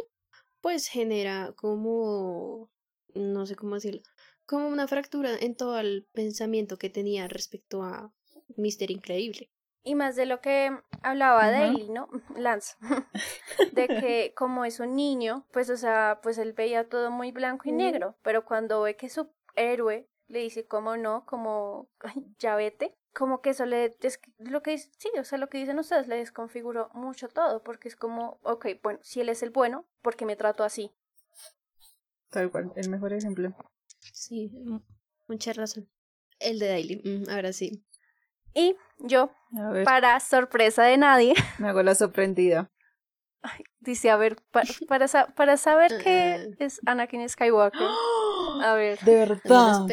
pues genera como, no sé cómo decirlo, como una fractura en todo el pensamiento que tenía respecto a Mister Increíble. Y más de lo que hablaba de ¿no? Lance. de que como es un niño, pues, o sea, pues él veía todo muy blanco y negro, pero cuando ve que su héroe le dice como no, como "Ay, ya vete, como que eso le, des- lo que dice, sí, o sea, lo que dicen ustedes le desconfiguró mucho todo, porque es como, ok, bueno, si él es el bueno, ¿por qué me trato así? Tal cual, el mejor ejemplo. Sí, mu- mucha razón. El de Daily, mm, ahora sí. Y yo, para sorpresa de nadie, me hago la sorprendida. dice, a ver, pa- para, sa- para saber que es Anakin Skywalker, a ver, De verdad.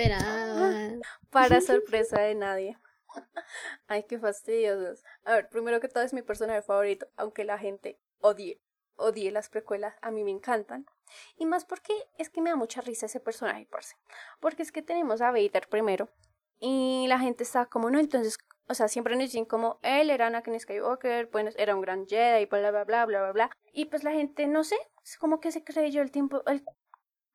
para sorpresa de nadie. Ay, qué fastidiosos. A ver, primero que todo es mi personaje favorito, aunque la gente odie, odie las precuelas, a mí me encantan. Y más porque es que me da mucha risa ese personaje, parce. Porque es que tenemos a Vader primero, y la gente está como, no, entonces, o sea, siempre nos dicen como, él era Anakin Skywalker, bueno, era un gran Jedi, bla, bla, bla, bla, bla, bla. Y pues la gente, no sé, es como que se creyó el tiempo, el,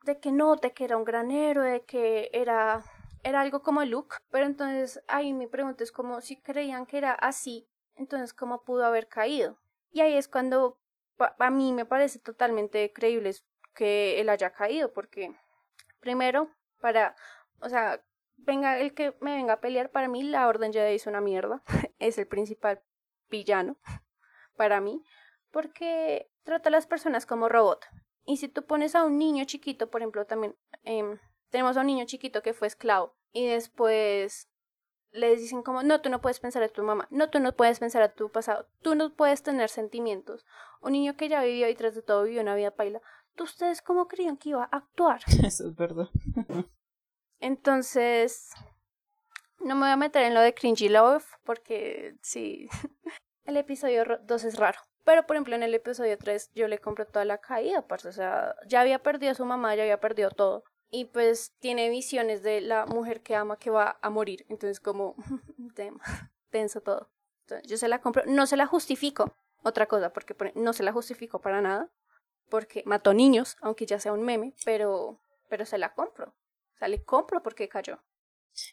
de que no, de que era un gran héroe, de que era era algo como Luke, pero entonces ahí mi pregunta es como si creían que era así, entonces cómo pudo haber caído. Y ahí es cuando a mí me parece totalmente creíble que él haya caído, porque primero para, o sea, venga el que me venga a pelear, para mí la Orden Jedi es una mierda, es el principal villano para mí, porque trata a las personas como robot. Y si tú pones a un niño chiquito, por ejemplo, también em, tenemos a un niño chiquito que fue esclavo y después les dicen como, no, tú no puedes pensar a tu mamá, no, tú no puedes pensar a tu pasado, tú no puedes tener sentimientos. Un niño que ya vivió y tras de todo vivió una vida paila, ¿tú ustedes cómo creían que iba a actuar? Eso es verdad. Entonces, no me voy a meter en lo de cringy love porque sí, el episodio 2 es raro. Pero, por ejemplo, en el episodio 3 yo le compro toda la caída, parce. O sea, ya había perdido a su mamá, ya había perdido todo. Y pues tiene visiones de la mujer que ama que va a morir. Entonces, como, tenso todo. Entonces, yo se la compro. No se la justifico. Otra cosa, porque por- no se la justifico para nada. Porque mató niños, aunque ya sea un meme, pero, pero se la compro. O sea, le compro porque cayó.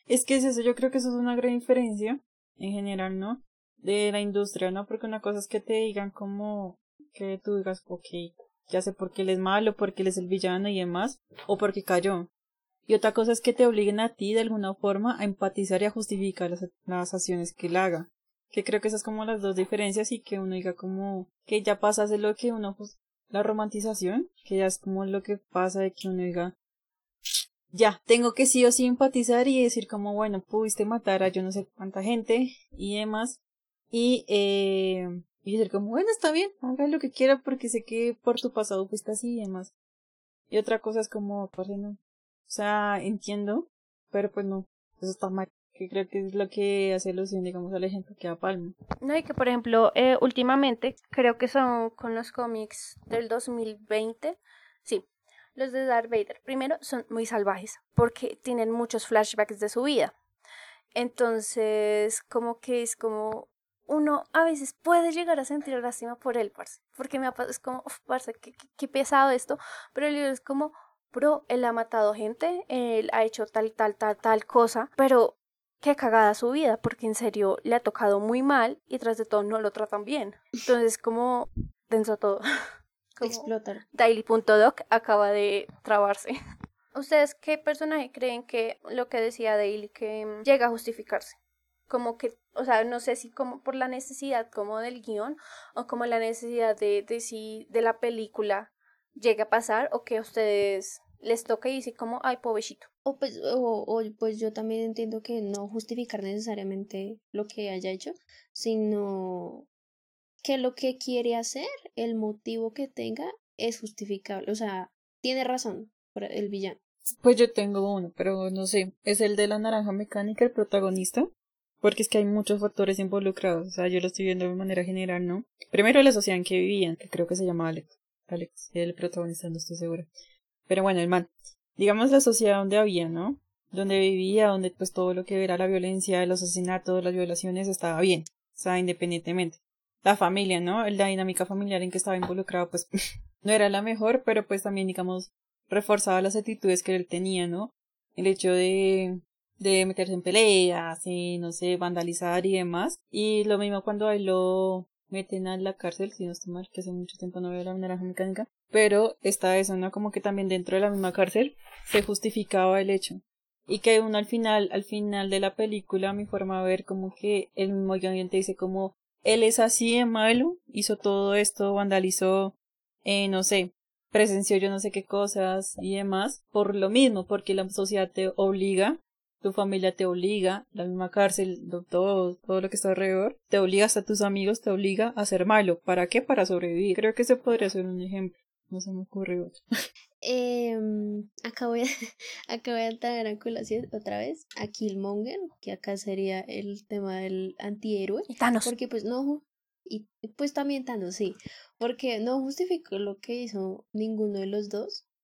Es que es eso, yo creo que eso es una gran diferencia en general, ¿no? De la industria, ¿no? Porque una cosa es que te digan como que tú digas, ok, ya sé por qué él es malo, porque él es el villano y demás, o porque cayó. Y otra cosa es que te obliguen a ti de alguna forma a empatizar y a justificar las, las acciones que él haga. Que creo que esas como las dos diferencias y que uno diga como que ya pasa de lo que uno, pues, la romantización, que ya es como lo que pasa de que uno diga, ya, tengo que sí o sí empatizar y decir como, bueno, pudiste matar a yo no sé cuánta gente y demás. Y, eh, y decir como, bueno, está bien, haga lo que quiera porque sé que por tu pasado fuiste así y demás. Y otra cosa es como, parce, no. O sea, entiendo, pero pues no, eso está mal. Que creo que es lo que hace alusión, digamos, al ejemplo que da Palma. No, y que por ejemplo, eh, últimamente, creo que son con los cómics del 2020, sí, los de Darth Vader. Primero, son muy salvajes, porque tienen muchos flashbacks de su vida. Entonces, como que es como uno a veces puede llegar a sentir lástima por él, parce, porque me ha pas- es como, uf, parce, qué, qué- qué pesado esto, pero el libro es como, bro, él ha matado gente, él ha hecho tal, tal, tal, tal cosa, pero qué cagada su vida, porque en serio le ha tocado muy mal y tras de todo no lo tratan bien. Entonces, como denso todo. Como Explotar. Daily.doc acaba de trabarse. ¿Ustedes qué personaje creen que lo que decía Daily que mm, llega a justificarse? Como que, o sea, no sé si como por la necesidad como del guion o como la necesidad de, de si de la película llega a pasar o que a ustedes les toca y dicen como, ay, pobrecito. O pues, o, o, pues yo también entiendo que no justificar necesariamente lo que haya hecho, sino que lo que quiere hacer, el motivo que tenga, es justificable. O sea, tiene razón el villano. Pues yo tengo uno, pero no sé, es el de la naranja mecánica, el protagonista, porque es que hay muchos factores involucrados, o sea, yo lo estoy viendo de manera general, ¿no? Primero la sociedad en que vivían, que creo que se llama Alex, Alex, el protagonista, no estoy segura. Pero bueno, el man, digamos la sociedad donde había, ¿no? Donde vivía, donde pues todo lo que era la violencia, los asesinatos, las violaciones estaba bien, o sea, independientemente. La familia, ¿no? La dinámica familiar en que estaba involucrado, pues no era la mejor, pero pues también, digamos, reforzaba las actitudes que él tenía, ¿no? El hecho de, de meterse en peleas, y, no sé, vandalizar y demás. Y lo mismo cuando a él lo meten a la cárcel, si no estoy mal, que hace mucho tiempo no veo la naranja mecánica. Pero está eso, ¿no? Como que también dentro de la misma cárcel se justificaba el hecho. Y que uno al final, al final de la película, mi forma de ver como que el mismo guion dice como él es así de malo, hizo todo esto, vandalizó, eh, no sé, presenció yo no sé qué cosas y demás, por lo mismo, porque la sociedad te obliga, tu familia te obliga, la misma cárcel, todo, todo lo que está alrededor, te obliga hasta tus amigos, te obliga a ser malo. ¿Para qué? Para sobrevivir. Creo que ese podría ser un ejemplo. No se me ocurre otro. Eh, acá voy a, acá voy a traer a colación otra vez a Killmonger, que acá sería el tema del antihéroe. Thanos. Porque pues no, y pues también Thanos, sí, porque no justificó lo que hizo ninguno de los dos.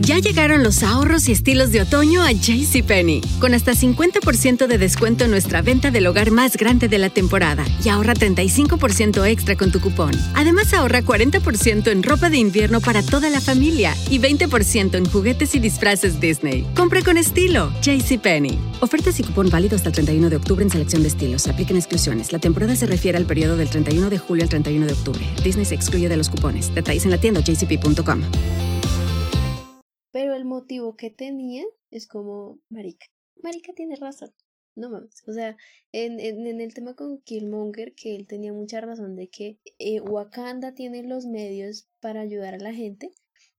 Ya llegaron los ahorros y estilos de otoño a JCPenney, con hasta 50% de descuento en nuestra venta del hogar más grande de la temporada y ahorra 35% extra con tu cupón. Además ahorra 40% en ropa de invierno para toda la familia y 20% en juguetes y disfraces Disney. Compre con estilo, JCPenney. Ofertas y cupón válido hasta el 31 de octubre en selección de estilos. Se apliquen exclusiones. La temporada se refiere al periodo del 31 de julio al 31 de octubre. Disney se excluye de los cupones. Detalles en la tienda jcp.com. Pero el motivo que tenía es como, marica, marica tiene razón. No mames. O sea, en, en, en el tema con Killmonger, que él tenía mucha razón de que eh, Wakanda tiene los medios para ayudar a la gente,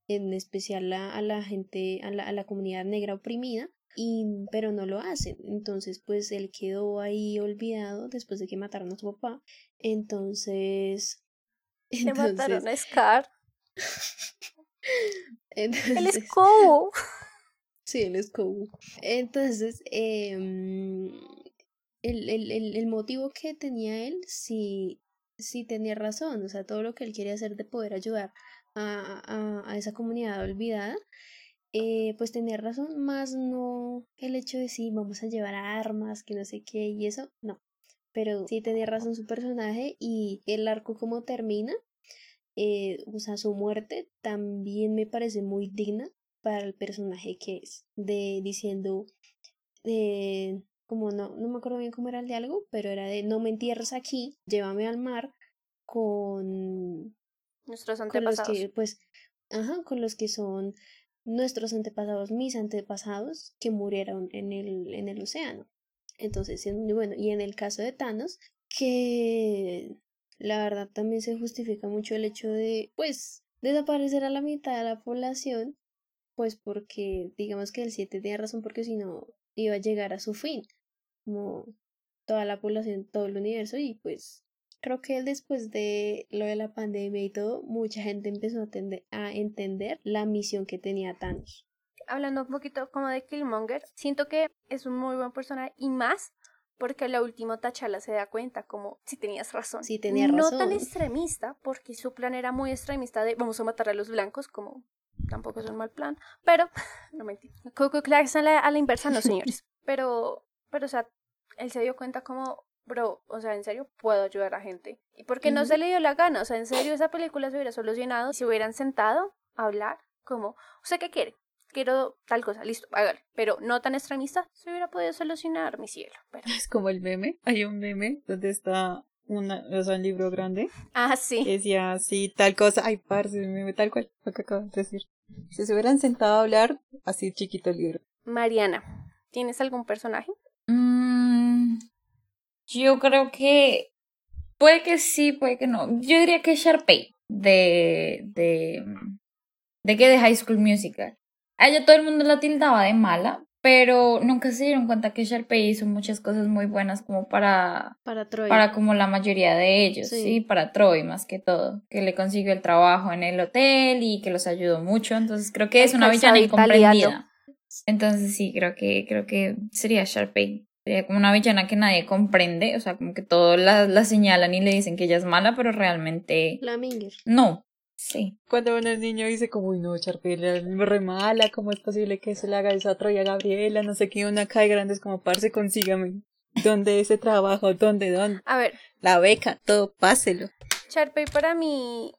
en especial a, a la gente, a la, a la comunidad negra oprimida, y, pero no lo hacen. Entonces, pues él quedó ahí olvidado después de que mataron a su papá. Entonces. Le mataron a Scar. Él es Entonces, Kobo. Sí, él es Kobu. Entonces, em, el, el, el, el motivo que tenía él sí, sí tenía razón. O sea, todo lo que él quería hacer de poder ayudar a, a, a esa comunidad olvidada, eh, pues tenía razón, más no el hecho de sí, vamos a llevar armas, que no sé qué, y eso, no. Pero sí tenía razón su personaje y el arco como termina, eh, o sea, su muerte también me parece muy digna para el personaje que es, de diciendo, de, como no, no me acuerdo bien cómo era el diálogo, pero era de no me entierres aquí, llévame al mar con, Nuestros con los antepasados. que, pues, ajá, con los que son nuestros antepasados, mis antepasados, que murieron en el, en el océano. Entonces, en- bueno, y en el caso de Thanos, que la verdad también se justifica mucho el hecho de, pues, desaparecer a la mitad de la población, pues porque digamos que el 7 tenía razón porque si no iba a llegar a su fin, como toda la población, todo el universo y pues creo que después de lo de la pandemia y todo, mucha gente empezó a, a entender la misión que tenía Thanos. Hablando un poquito como de Killmonger, siento que es un muy buen personaje y más porque la última T'Challa se da cuenta como si tenías razón. Sí, tenía No razón. tan extremista, porque su plan era muy extremista de vamos a matar a los blancos, como tampoco es un mal plan, pero no mentira. Coco Clark a la, a la inversa, no señores. Pero, pero, o sea, él se dio cuenta como, bro, o sea, en serio puedo ayudar a gente. Y porque no se le dio la gana, o sea, en serio esa película se hubiera solucionado si hubieran sentado a hablar como, ¿usted qué quiere? Quiero tal cosa, listo, hágalo. Pero no tan extremista, se hubiera podido solucionar, mi cielo. Pero... Es como el meme. Hay un meme donde está una, o sea, un libro grande Ah, sí. que decía así, tal cosa. Ay, parce, el meme tal cual, lo que acabas de decir. Si se hubieran sentado a hablar, así chiquito el libro. Mariana, ¿tienes algún personaje? Mm, yo creo que puede que sí, puede que no. Yo diría que Sharpay de de de que de High School Musical. A ella todo el mundo la tildaba de mala, pero nunca se dieron cuenta que Sharpay hizo muchas cosas muy buenas como para Para Troy. para como la mayoría de ellos, Sí. sí. para Troy más que todo, que le consiguió el trabajo en el hotel y que los ayudó mucho, entonces creo que es una villana incomprendida. Entonces sí, creo que creo que sería Sharpay. Sería como una villana que nadie comprende, o sea, como que todos la, la señalan y le dicen que ella es mala, pero realmente La Minger. no. Sí. Cuando uno es niño dice como, uy no, Sharpay es re mala, ¿cómo es posible que se le haga eso a Troya Gabriela? No sé qué, una cae grande es como, parce, consígame. ¿Dónde ese trabajo? ¿Dónde? ¿Dónde? A ver, La beca, todo, páselo. Sharpay para mí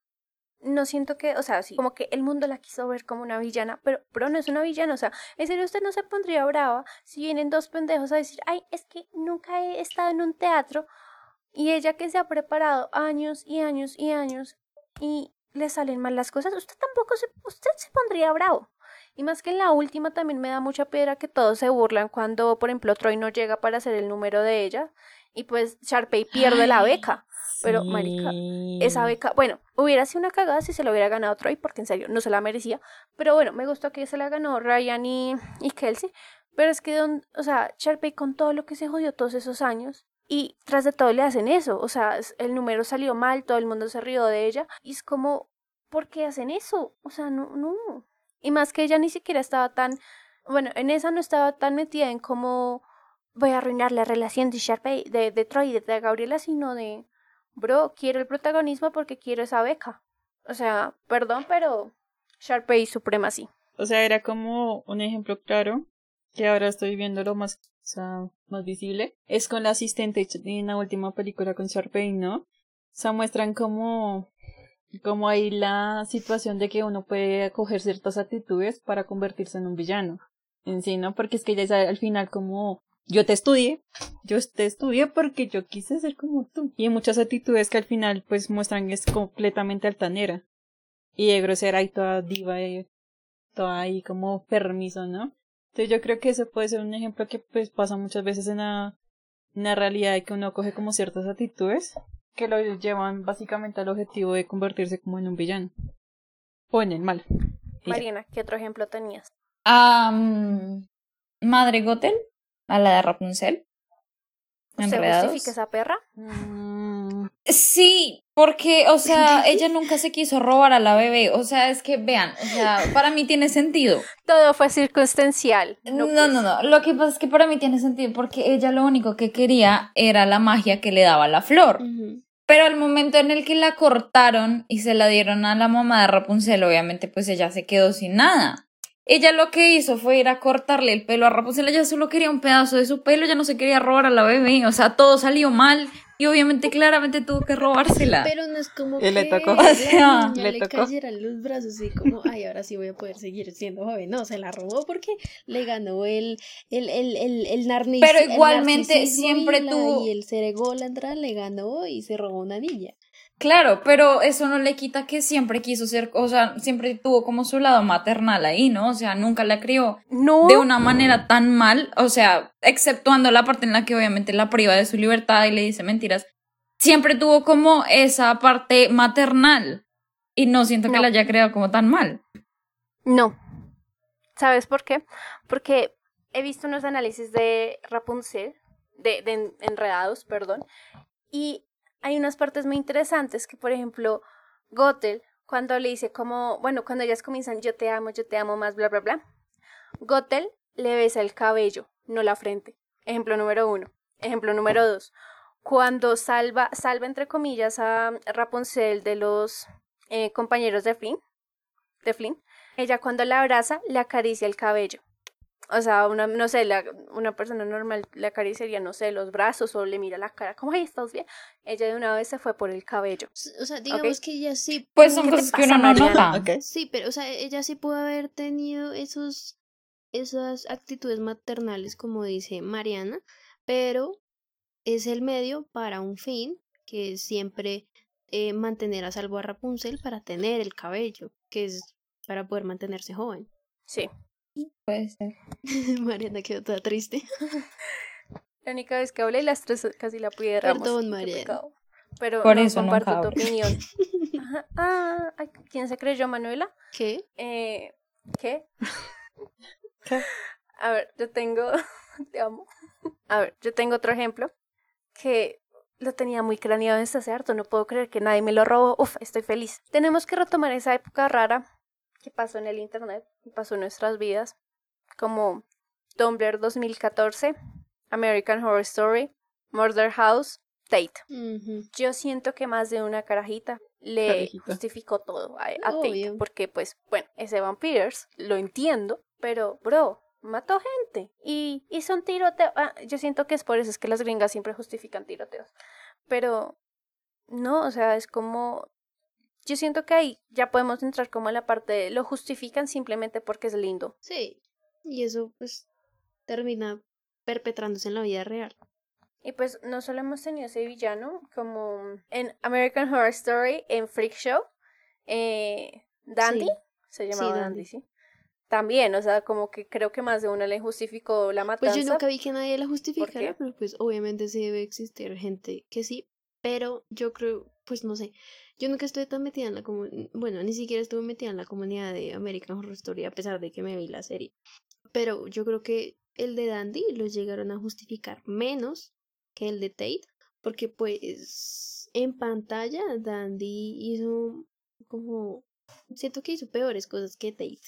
no siento que, o sea, sí, como que el mundo la quiso ver como una villana, pero, pero no es una villana, o sea, en serio usted no se pondría brava si vienen dos pendejos a decir, ay, es que nunca he estado en un teatro y ella que se ha preparado años y años y años y le salen mal las cosas, usted tampoco se, usted se pondría bravo. Y más que en la última también me da mucha piedra que todos se burlan cuando, por ejemplo, Troy no llega para hacer el número de ella y pues Sharpay pierde la beca. Pero, marica, esa beca, bueno, hubiera sido una cagada si se lo hubiera ganado Troy, porque en serio no se la merecía. Pero bueno, me gustó que se la ganó Ryan y, y Kelsey. Pero es que, don, o sea, Sharpay con todo lo que se jodió todos esos años. Y tras de todo le hacen eso. O sea, el número salió mal, todo el mundo se rió de ella. Y es como, ¿por qué hacen eso? O sea, no, no. Y más que ella ni siquiera estaba tan, bueno, en esa no estaba tan metida en cómo voy a arruinar la relación de Sharpay, de, de Troy y de, Gabriela, sino de, bro, quiero el protagonismo porque quiero esa beca. O sea, perdón, pero Sharpay Supremacy. O sea, era como un ejemplo claro, que ahora estoy viéndolo más, o sea, más visible. Es con la asistente en la última película con Sharpay, ¿no? O sea, muestran como, como ahí la situación de que uno puede coger ciertas actitudes para convertirse en un villano. En sí, ¿no? Porque es que ella al final como, yo te estudié, yo te estudié porque yo quise ser como tú. Y hay muchas actitudes que al final pues muestran es completamente altanera. Y de grosera y toda diva y toda ahí como permiso, ¿no? Entonces yo creo que eso puede ser un ejemplo que pues pasa muchas veces en la, en la realidad de que uno coge como ciertas actitudes que lo llevan básicamente al objetivo de convertirse como en un villano. O en el mal. Y ya. Mariana, ¿qué otro ejemplo tenías? Am, Madre Gothel, a la de Rapunzel. ¿Se justifica esa perra? Mm, Sí, porque, o sea, ella nunca se quiso robar a la bebé. O sea, es que vean, o sea, para mí tiene sentido. Todo fue circunstancial. No, pues. no, no, Lo que pasa es que para mí tiene sentido porque ella lo único que quería era la magia que le daba la flor. Pero al momento en el que la cortaron y se la dieron a la mamá de Rapunzel, obviamente pues ella se quedó sin nada. Ella lo que hizo fue ir a cortarle el pelo a Rapunzel, ella solo quería un pedazo de su pelo, ella no se quería robar a la bebé, o sea, todo salió mal y obviamente claramente tuvo que robársela. Pero no es como Y que le tocó. la O sea, niña le le, tocó. cayeran los brazos y como, ay, ahora sí voy a poder seguir siendo joven. No, se la robó porque le ganó el, el, el, el, el narnis- Pero el igualmente narcisismo siempre y la- tuvo- Y el cerególatra le ganó y se robó una niña. Claro, pero eso no le quita que siempre quiso ser, o sea, siempre tuvo como su lado maternal ahí, ¿no? O sea, nunca la crió No. de una manera tan mal, o sea, exceptuando la parte en la que obviamente la priva de su libertad y le dice mentiras, siempre tuvo como esa parte maternal y no siento que No. la haya creado como tan mal. No. ¿Sabes por qué? Porque he visto unos análisis de Rapunzel, de, de en- Enredados, perdón, y hay unas partes muy interesantes que, por ejemplo, Gothel, cuando le dice como, bueno, cuando ellas comienzan, yo te amo, yo te amo más, bla, bla, bla, Gothel le besa el cabello, no la frente. Ejemplo número uno. Ejemplo número dos. Cuando salva, salva entre comillas a Rapunzel de los eh, compañeros de Flynn, de Flynn, ella cuando la abraza le acaricia el cabello. O sea, una, no sé, la- una persona normal le acariciaría, no sé, los brazos o le mira la cara, como, ay, ¿estás bien? Ella de una vez se fue por el cabello. O sea, digamos que ella sí. Pues pudo- son ¿Qué te cosas que uno no nota. Sí, pero, o sea, ella sí pudo haber tenido esos, esas actitudes maternales, como dice Mariana, pero es el medio para un fin que es siempre eh, mantener a salvo a Rapunzel para tener el cabello, que es para poder mantenerse joven. Sí. Puede ser. Mariana quedó toda triste. La única vez que hablé, las tres casi la pudiéramos. Perdón, Mariana. Pero Por no eso nunca comparto tu opinión. Ajá. Ah, ay, ¿quién se creyó, Manuela? ¿Qué? Eh, ¿Qué? ¿Qué? A ver, yo tengo. Te amo. A ver, yo tengo otro ejemplo que lo tenía muy craneado desde hace harto. No puedo creer que nadie me lo robó. Uf, estoy feliz. Tenemos que retomar esa época rara que pasó en el internet y pasó en nuestras vidas, como Tumblr 2014, American Horror Story, Murder House, Tate. Yo siento que más de una carajita le justificó todo a, a Tate. Porque, pues, bueno, es Evan Peters, lo entiendo, pero, bro, mató gente. Y hizo un tiroteo. Ah, yo siento que es por eso, es que las gringas siempre justifican tiroteos. Pero, no, o sea, es como. Yo siento que ahí ya podemos entrar como en la parte de lo justifican simplemente porque es lindo. Sí. Y eso pues termina perpetrándose en la vida real. Y pues no solo hemos tenido ese villano, como en American Horror Story, en Freak Show, eh, Dandy, Sí. se llamaba Sí, Dandy, Dandy. ¿sí? También, o sea, como que creo que más de una le justificó la matanza. Pues yo nunca vi que nadie la justificara, pero pues obviamente sí debe existir gente que sí, pero yo creo, pues no sé, yo nunca estuve tan metida en la comunidad, bueno, ni siquiera estuve metida en la comunidad de American Horror Story a pesar de que me vi la serie, pero yo creo que el de Dandy lo llegaron a justificar menos que el de Tate, porque pues en pantalla Dandy hizo como, siento que hizo peores cosas que Tate.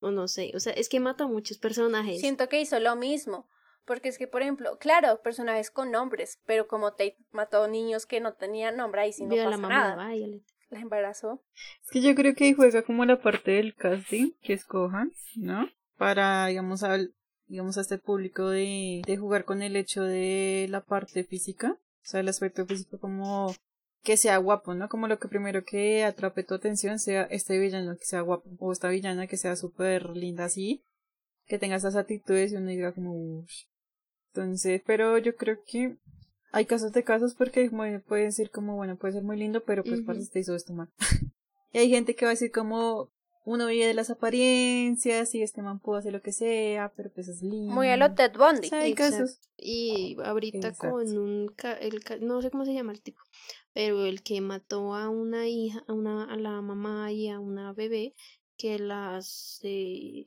O no sé, o sea, es que mata a muchos personajes. Siento que hizo lo mismo. Porque es que, por ejemplo, claro, personajes con nombres, pero como Tate mató niños que no tenían nombre, ahí sí no Vio a pasa la mamá nada. La embarazó. Es que yo creo que ahí juega como la parte del casting que escojan, ¿no? Para, digamos, al, digamos, a este público de, de jugar con el hecho de la parte física, o sea, el aspecto físico como que sea guapo, ¿no? Como lo que primero que atrape tu atención sea este villano que sea guapo, o esta villana que sea súper linda así, que tenga esas actitudes y uno diga como, "Ush". Entonces, pero yo creo que hay casos de casos porque pueden decir como, bueno, puede ser muy lindo, pero pues que te hizo esto mal. y hay gente que va a decir como, uno vive de las apariencias y este man puede hacer lo que sea, pero pues es lindo. Muy a lo Ted Bundy. O sea, hay Exacto. casos. Y ahorita Exacto. con un ca- el ca- no sé cómo se llama el tipo, pero el que mató a una hija, a una a la mamá y a una bebé que las eh,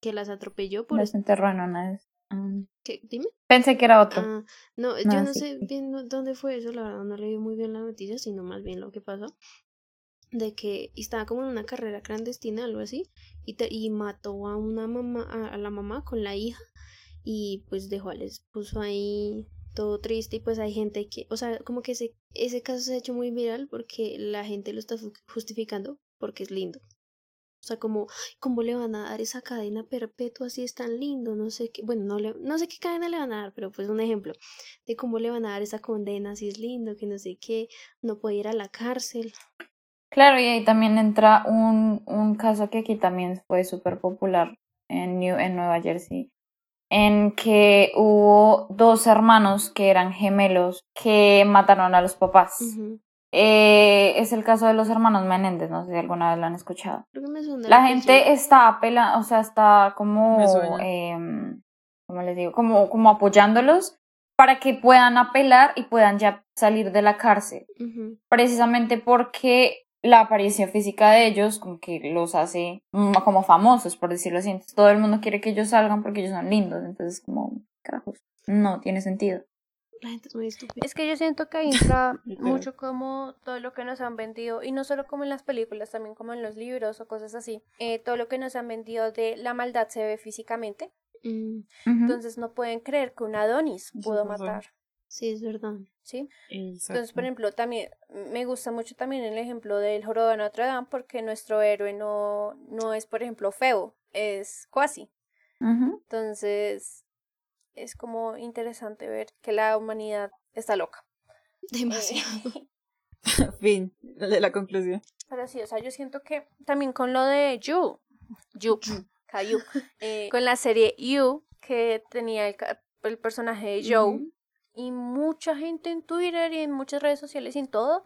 que las atropelló por Los enterró en una ¿qué? Dime. Pensé que era otro. Ah, no, yo No, sí, sé bien dónde fue eso, la verdad no leí muy bien la noticia, sino más bien lo que pasó de que estaba como en una carrera clandestina, algo así, y, te- y mató a una mamá, a, a la mamá con la hija, y pues dejó al esposo ahí todo triste, y pues hay gente que, o sea, como que ese, ese caso se ha hecho muy viral porque la gente lo está justificando porque es lindo. O sea, como, ¿cómo le van a dar esa cadena perpetua si es tan lindo? No sé qué, bueno, no, le, no sé qué cadena le van a dar, pero pues un ejemplo de cómo le van a dar esa condena si es lindo, que no sé qué, no puede ir a la cárcel. Claro, y ahí también entra un, un caso que aquí también fue súper popular en, New, en Nueva Jersey, en que hubo dos hermanos que eran gemelos que mataron a los papás. Eh, es el caso de los hermanos Menéndez, no sé si alguna vez lo han escuchado. Creo que me suena La canción. gente está apelando, o sea, está como, em, ¿cómo les digo? Como, como apoyándolos para que puedan apelar y puedan ya salir de la cárcel precisamente porque la apariencia física de ellos como que los hace mm, como famosos, por decirlo así. Entonces, todo el mundo quiere que ellos salgan porque ellos son lindos. Entonces, como, carajos, no tiene sentido. La gente es muy estúpida. Es que yo siento que ahí entra mucho como todo lo que nos han vendido, y no solo como en las películas, también como en los libros o cosas así, eh, todo lo que nos han vendido de la maldad se ve físicamente, Mm, entonces no pueden creer que un Adonis pudo matar, sí, es verdad. ¿sí? Entonces, por ejemplo, también me gusta mucho también el ejemplo del Jorobo de Notre Dame, porque nuestro héroe no, no es, por ejemplo, feo, es cuasi. Entonces, es como interesante ver que la humanidad está loca. Demasiado. Eh, Fin de la conclusión. Pero sí, o sea, yo siento que también con lo de You, You, eh, con la serie You, que tenía el, ca- el personaje de Joe, y mucha gente en Twitter y en muchas redes sociales y en todo,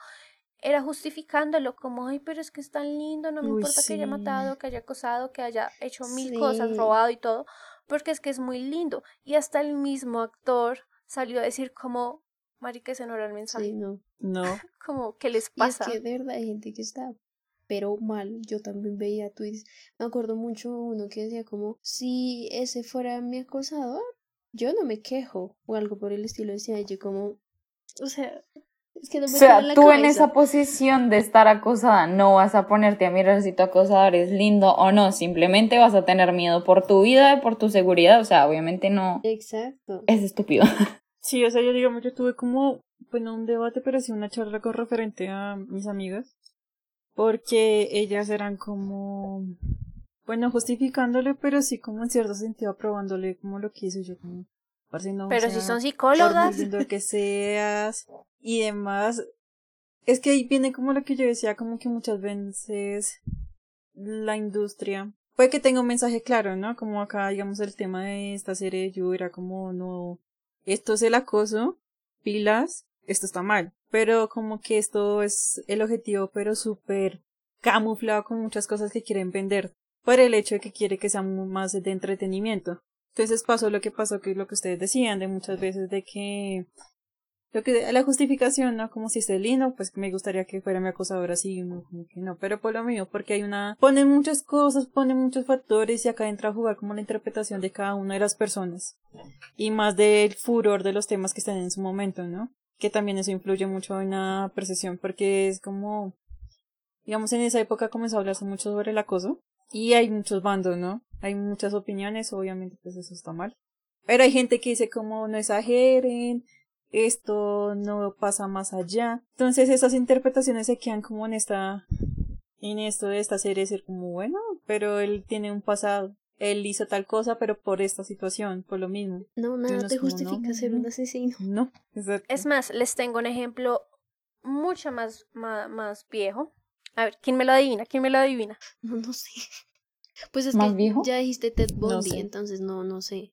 era justificándolo como, ay, pero es que es tan lindo, no me Uy, importa que haya matado, que haya acosado, que haya hecho mil Sí. cosas, robado y todo, porque es que es muy lindo. Y hasta el mismo actor salió a decir como, marica, ese no era el mensaje. Sí, no. No. Como, ¿qué les Y es pasa? que de verdad hay gente que está pero mal. Yo también veía tweets. Me acuerdo mucho uno que decía como si ese fuera mi acosador, yo no me quejo o algo por el estilo decía yo como o sea, es que no O me sea, en la tú en esa posición de estar acosada no vas a ponerte a mirar si tu acosador es lindo o no, simplemente vas a tener miedo por tu vida, por tu seguridad, o sea, obviamente no, Exacto. es estúpido. Sí, o sea, yo digamos, yo tuve como bueno, un debate, pero sí una charla con referente a mis amigas, porque ellas eran como, bueno, justificándole, pero sí como en cierto sentido aprobándole como lo que hizo yo, como, parce, no, o Pero si son por psicólogas. lindo que seas y demás. Es que ahí viene como lo que yo decía, como que muchas veces la industria puede que tenga un mensaje claro, ¿no? Como acá, digamos, el tema de esta serie de You era como, no, esto es el acoso, pilas, esto está mal. Pero como que esto es el objetivo, pero súper camuflado con muchas cosas que quieren vender por el hecho de que quiere que sea más de entretenimiento. Entonces pasó lo que pasó, que es lo que ustedes decían, de muchas veces de que lo que la justificación, ¿no? Como si esté lindo, pues me gustaría que fuera mi acosador así, no, como que no, pero por lo mío, porque hay una, ponen muchas cosas, ponen muchos factores y acá entra a jugar como la interpretación de cada una de las personas y más del furor de los temas que están en su momento, ¿no? Que también eso influye mucho en la percepción, porque es como, digamos, en esa época comenzó a hablarse mucho sobre el acoso y hay muchos bandos, ¿no? Hay muchas opiniones, obviamente, pues eso está mal. Pero hay gente que dice como no exageren, esto no pasa más allá. Entonces esas interpretaciones se quedan como en esta, en esto de esta serie, decir como bueno, pero él tiene un pasado. Él hizo tal cosa, pero por esta situación, por lo mismo. No, nada no te justifica no, ser un asesino. No, exacto. Es más, les tengo un ejemplo mucho más, más, más viejo. A ver, ¿quién me lo adivina? ¿Quién me lo adivina? No, no sé. Pues es ¿Más que viejo? ya dijiste Ted Bundy, sé. entonces no, no sé.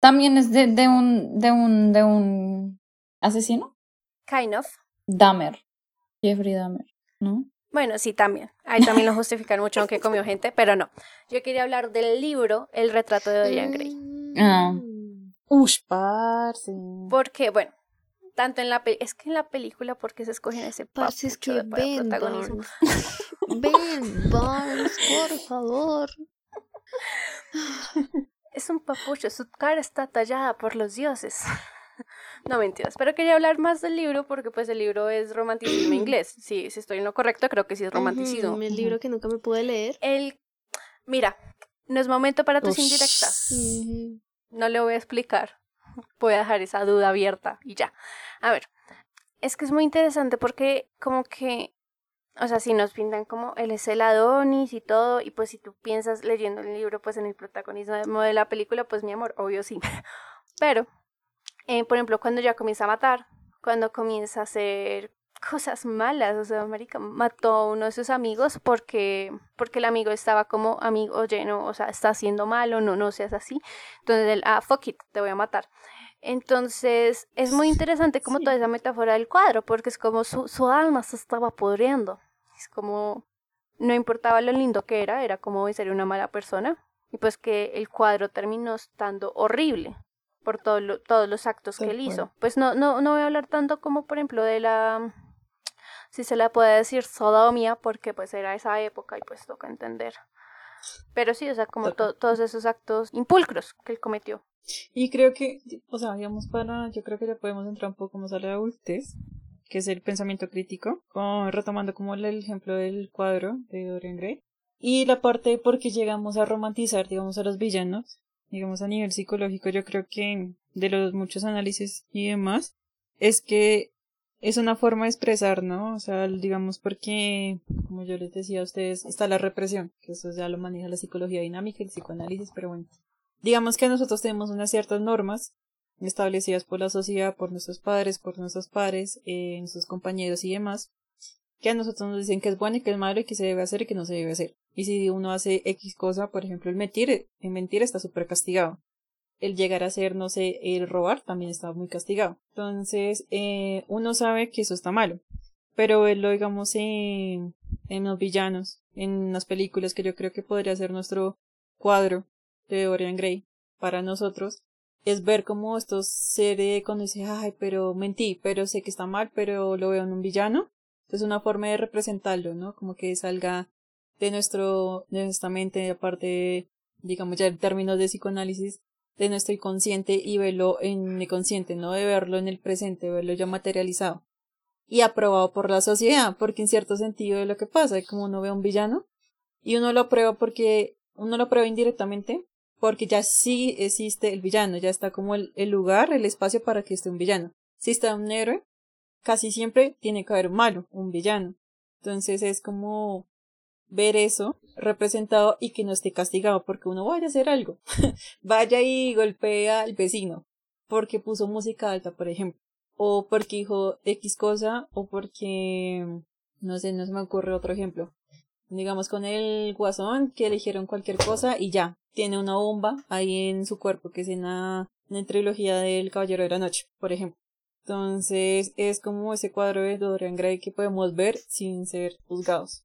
También es de, de un, de un, de un asesino. Kind of. Dahmer. Jeffrey Dahmer, ¿no? Bueno, sí, también. Ahí también lo justifican mucho, aunque comió gente, pero no. Yo quería hablar del libro El retrato de Dorian Gray. Ah. Mm. Ush, parce. Porque, bueno, tanto en la es que en la película, porque se escogen ese Parce, es que de para protagonismo? Ben Barnes, por favor. Es un papucho, su cara está tallada por los dioses. No mentiras, pero quería hablar más del libro porque pues el libro es romanticismo inglés. Sí, si estoy en lo correcto, creo que sí es romanticismo. El libro que nunca me pude leer. El mira, no es momento para tus Ush. indirectas. No le voy a explicar. Voy a dejar esa duda abierta y ya. A ver, es que es muy interesante porque como que, o sea, si nos pintan como él es el Adonis y todo, y pues si tú piensas leyendo el libro, pues en el protagonismo de la película, pues mi amor, obvio sí. Pero, eh, por ejemplo, cuando ya comienza a matar, cuando comienza a hacer cosas malas, o sea, marica, mató a uno de sus amigos porque, porque el amigo estaba como, amigo, oye, no, o sea, está haciendo malo, no, no seas así. Entonces él, ah, fuck it, te voy a matar. Entonces es muy interesante como toda esa metáfora del cuadro, porque es como su, su alma se estaba pudriendo. Es como, no importaba lo lindo que era, era como ser una mala persona. Y pues que el cuadro terminó estando horrible por todo lo- todos los actos que él hizo. Pues no, no, no voy a hablar tanto como por ejemplo de la, si se la puede decir sodomía, porque pues era esa época y pues toca entender. Pero sí, o sea, como to- todos esos actos impulcros que él cometió. Y creo que, o sea, digamos, para, yo creo que ya podemos entrar un poco más a la adultez, que es el pensamiento crítico, como retomando como el ejemplo del cuadro de Dorian Gray. Y la parte de por qué llegamos a romantizar, digamos, a los villanos, digamos, a nivel psicológico, yo creo que de los muchos análisis y demás, es que es una forma de expresar, ¿no? O sea, digamos, porque, como yo les decía a ustedes, está la represión, que eso ya lo maneja la psicología dinámica el psicoanálisis, pero bueno. Digamos que nosotros tenemos unas ciertas normas establecidas por la sociedad, por nuestros padres, por nuestros padres, eh, nuestros compañeros y demás, que a nosotros nos dicen que es bueno y que es malo y que se debe hacer y que no se debe hacer. Y si uno hace X cosa, por ejemplo, el mentir, el mentir está súper castigado. El llegar a ser, no sé, el robar también está muy castigado. Entonces, eh, uno sabe que eso está malo. Pero lo digamos en, en los villanos, en las películas que yo creo que podría ser nuestro cuadro de Dorian Gray para nosotros, es ver cómo estos seres cuando dice, ay, pero mentí, pero sé que está mal, pero lo veo en un villano. Es una forma de representarlo, ¿no? Como que salga de nuestro, de nuestra mente, aparte, digamos ya en términos de psicoanálisis, de nuestro inconsciente y verlo en el consciente, no de verlo en el presente, verlo ya materializado y aprobado por la sociedad, porque en cierto sentido es lo que pasa, es como uno ve a un villano y uno lo aprueba porque uno lo aprueba indirectamente porque ya sí existe el villano, ya está como el, el lugar, el espacio para que esté un villano. Si está un héroe, casi siempre tiene que haber un malo, un villano. Entonces es como ver eso representado y que no esté castigado porque uno vaya a hacer algo. vaya y golpea al vecino porque puso música alta, por ejemplo. O porque dijo X cosa o porque, no sé, no se me ocurre otro ejemplo. Digamos con el guasón que eligieron cualquier cosa y ya, tiene una bomba ahí en su cuerpo, que es en la, en la trilogía del Caballero de la Noche, por ejemplo. Entonces es como ese cuadro de Dorian Gray que podemos ver sin ser juzgados.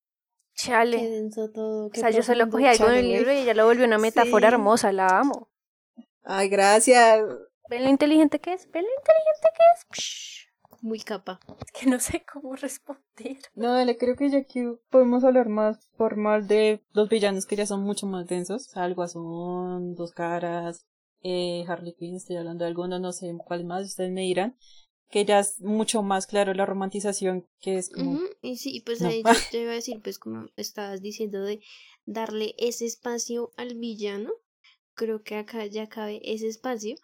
Chale. Qué denso todo. O qué sea, yo solo cogí algo del libro y ella lo volvió una metáfora Sí. hermosa, la amo. Ay, gracias. ¿Ven lo inteligente que es? ¿Ven lo inteligente que es? Psh, Muy capa. que no sé cómo responder. No, dale, creo que ya aquí podemos hablar más formal de los villanos que ya son mucho más densos. O sea, el Guasón, Dos Caras, eh, Harley Quinn, estoy hablando de alguno, no sé cuál más, ustedes me dirán. Que ya es mucho más claro la romantización que es como... Y sí, y pues No. ahí yo te iba a decir, pues como estabas diciendo de darle ese espacio al villano, creo que acá ya cabe ese espacio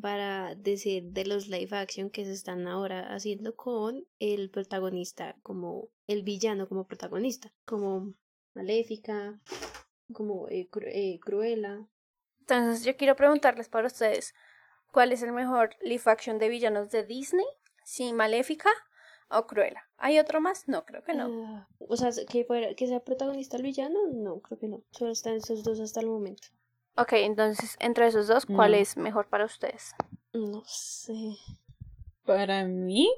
para decir de los live action que se están ahora haciendo con el protagonista como el villano como protagonista, como Maléfica, como eh, Cru- eh, Cruella. Entonces yo quiero preguntarles para ustedes, ¿cuál es el mejor live action de villanos de Disney? ¿Sí, Maléfica o Cruella? ¿Hay otro más? No, creo que no. Ah, o sea, que, fuera- que sea protagonista el villano, no, creo que no. Solo están esos dos hasta el momento. Ok, entonces entre esos dos, ¿cuál No. es mejor para ustedes? No sé. Para mí,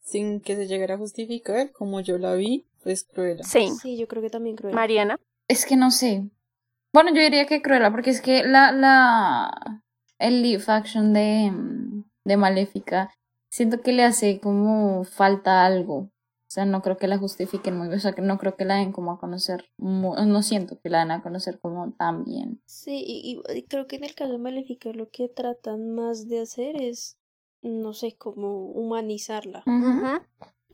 sin que se llegara a justificar, como yo la vi, pues Cruella. Sí, Sí, yo creo que también Cruella. Mariana. Es que no sé. Bueno, yo diría que Cruella, porque es que la, la, el live action de, mm, de Maléfica, siento que le hace como falta algo. O sea, no creo que la justifiquen muy bien, o sea, que no creo que la den como a conocer, no siento que la den a conocer como tan bien. Sí, y, y- y creo que en el caso de Maléfica lo que tratan más de hacer es, no sé, como humanizarla. Ujú.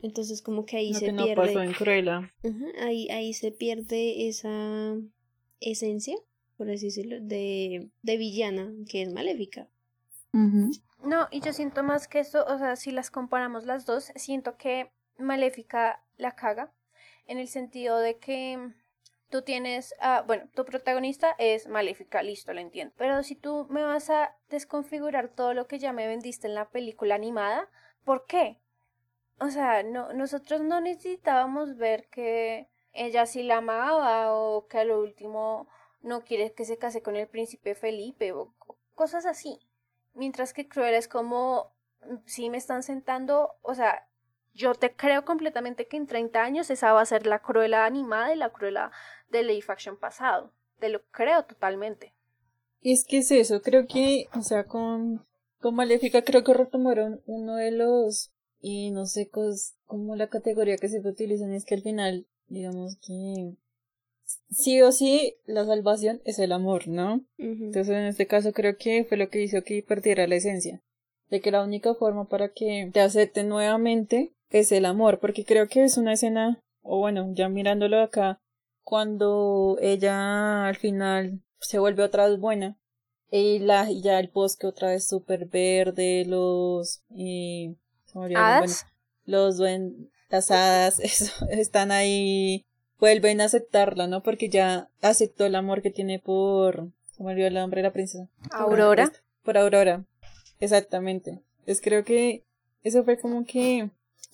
Entonces como que ahí Lo se que no pierde. pasó en Cruella. Ujú, ahí, ahí se pierde esa esencia, por así decirlo, de, de villana, que es Maléfica. Ujú. No, y yo siento más que eso, o sea, si las comparamos las dos, siento que Maléfica la caga en el sentido de que tú tienes, ah, bueno, tu protagonista es Maléfica, listo, lo entiendo. Pero si tú me vas a desconfigurar todo lo que ya me vendiste en la película animada, ¿por qué? O sea, no, nosotros no necesitábamos ver que ella sí la amaba o que a lo último no quiere que se case con el príncipe Felipe o co- cosas así. Mientras que Cruella es como, si me están sentando, o sea, yo te creo completamente que en 30 años esa va a ser la Cruella animada y la Cruella de live action pasado. Te lo creo totalmente. Y es que es eso, creo que, o sea, con, con Maléfica creo que retomaron uno de los, y no sé, cos, como la categoría que se utilizan es que al final, digamos que sí o sí, la salvación es el amor, ¿no? Entonces en este caso creo que fue lo que hizo que perdiera la esencia, de que la única forma para que te acepten nuevamente es el amor, porque creo que es una escena, o bueno, ya mirándolo acá, cuando ella al final se vuelve otra vez buena, y la, y ya el bosque otra vez súper verde, los, y, bueno, ¿Hadas? los duen, las hadas, eso, están ahí, vuelven a aceptarla, ¿no? Porque ya aceptó el amor que tiene por, se me olvidó el nombre de la princesa. Aurora. Por Aurora, exactamente. Pues creo que eso fue como que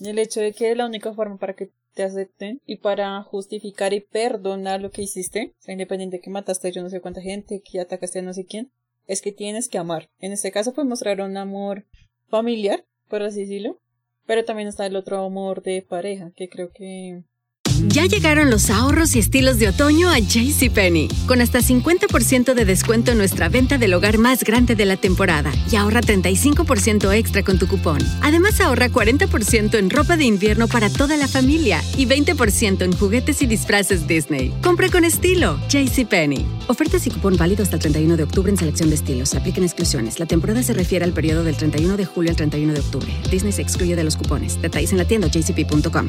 el hecho de que la única forma para que te acepten y para justificar y perdonar lo que hiciste, sea, independiente de que mataste yo no sé cuánta gente, que atacaste a no sé quién, es que tienes que amar. En este caso, pues mostrar un amor familiar, por así decirlo, pero también está el otro amor de pareja, que creo que Ya llegaron los ahorros y estilos de otoño a JCPenney, con hasta 50% de descuento en nuestra venta del hogar más grande de la temporada y ahorra 35% extra con tu cupón. Además ahorra 40% en ropa de invierno para toda la familia y 20% en juguetes y disfraces Disney. Compra con estilo, JCPenney. Ofertas y cupón válido hasta el 31 de octubre en selección de estilos. Apliquen exclusiones. La temporada se refiere al periodo del 31 de julio al 31 de octubre. Disney se excluye de los cupones. Detalles en la tienda jcp.com.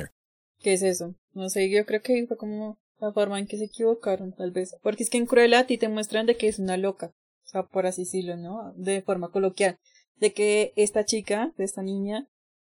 ¿Qué es eso? No sé, yo creo que fue como la forma en que se equivocaron, tal vez. Porque es que en Cruella a te muestran de que es una loca. O sea, por así decirlo, ¿no? De forma coloquial. De que esta chica, de esta niña,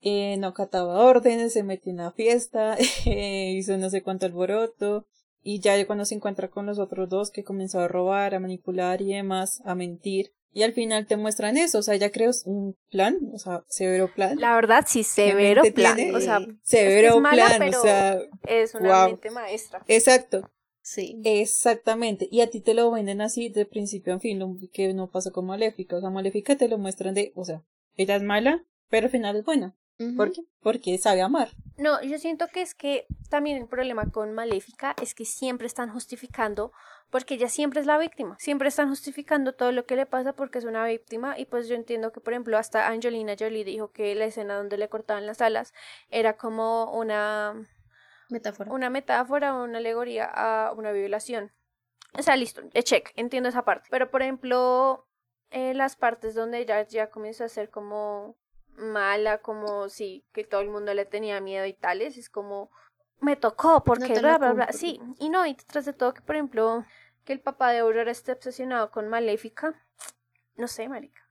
eh, no acataba órdenes, se metió en una fiesta, eh, hizo no sé cuánto alboroto. Y ya cuando se encuentra con los otros dos, que comenzó a robar, a manipular y demás, a mentir. Y al final te muestran eso, o sea, ya creo un plan, o sea, severo plan. La verdad, sí, severo plan. tiene? O sea, severo es que es mala, plan, pero o sea, es una wow. mente maestra. Exacto, Sí. exactamente. Y a ti te lo venden así de principio a fin, lo que no pasa con Maléfica. O sea, Maléfica te lo muestran de, o sea, ella es mala, pero al final es buena. Ujú. ¿Por qué? Porque sabe amar. No, yo siento que es que también el problema con Maléfica es que siempre están justificando, porque ella siempre es la víctima, siempre están justificando todo lo que le pasa porque es una víctima y pues yo entiendo que por ejemplo hasta Angelina Jolie dijo que la escena donde le cortaban las alas era como una Metáfora. una metáfora o una alegoría a una violación. O sea, listo, check, entiendo esa parte. Pero, por ejemplo, eh, las partes donde ella ya comenzó a ser como mala, como sí, que todo el mundo le tenía miedo y tales, es como, me tocó, porque bla, bla, bla. Sí, y no, y tras de todo que, por ejemplo, que el papá de Aurora esté obsesionado con Maléfica, no sé, marica.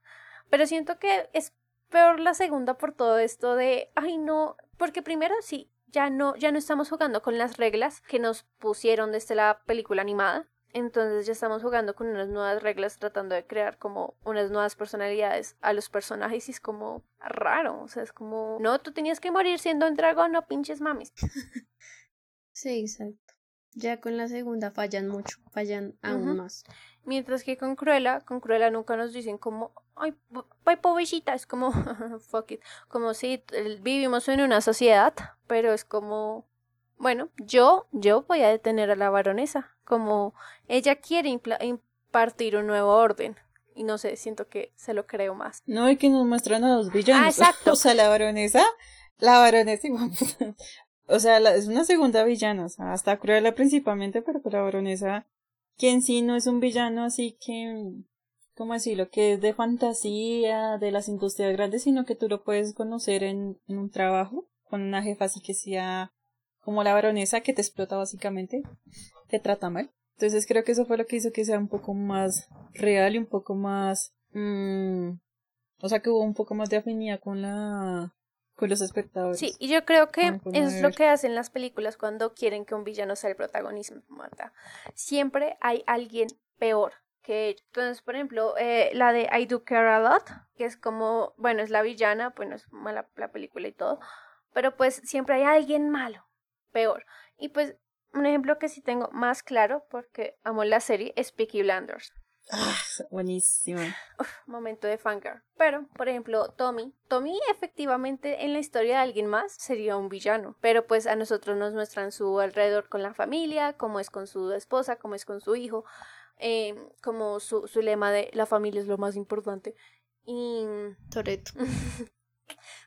Pero siento que es peor la segunda por todo esto de, ay no, porque primero sí, ya no, ya no estamos jugando con las reglas que nos pusieron desde la película animada. Entonces ya estamos jugando con unas nuevas reglas, tratando de crear como unas nuevas personalidades a los personajes y es como raro. O sea, es como, no, tú tenías que morir siendo un dragón, no pinches mamis. Sí, exacto. Ya con la segunda fallan mucho, fallan aún más. Mientras que con Cruella, con Cruella nunca nos dicen como, ay, ay pobrecita, es como, fuck it, como si el- vivimos en una sociedad, pero es como, bueno, yo, yo voy a detener a la baronesa, como ella quiere impartir un nuevo orden, y no sé, siento que se lo creo más. No, y que nos muestran a dos villanos. Ah, exacto. O sea, la baronesa, la baronesa, o sea, la- es una segunda villana, o sea, hasta Cruella principalmente, pero pues la baronesa, que en sí no es un villano así que, ¿cómo decirlo? Que es de fantasía, de las industrias grandes, sino que tú lo puedes conocer en, en un trabajo, con una jefa así que sea como la baronesa, que te explota básicamente, te trata mal. Entonces creo que eso fue lo que hizo que sea un poco más real y un poco más... mm, o sea que hubo un poco más de afinidad con la con los espectadores. Sí, y yo creo que pues, eso a es lo que hacen las películas cuando quieren que un villano sea el protagonismo. Marta. Siempre hay alguien peor que ellos. Entonces, por ejemplo, eh, la de I Do Care a Lot, que es como, bueno, es la villana, bueno, es mala la película y todo, pero pues siempre hay alguien malo, peor. Y pues un ejemplo que sí tengo más claro, porque amo la serie, es Peaky Blinders. Ah, buenísimo. Uf, momento de fangirl. Pero, por ejemplo, Tommy. Tommy efectivamente en la historia de alguien más sería un villano. Pero pues a nosotros nos muestran su alrededor con la familia, cómo es con su esposa, cómo es con su hijo, eh, como su, su lema de la familia es lo más importante. Y... Toreto.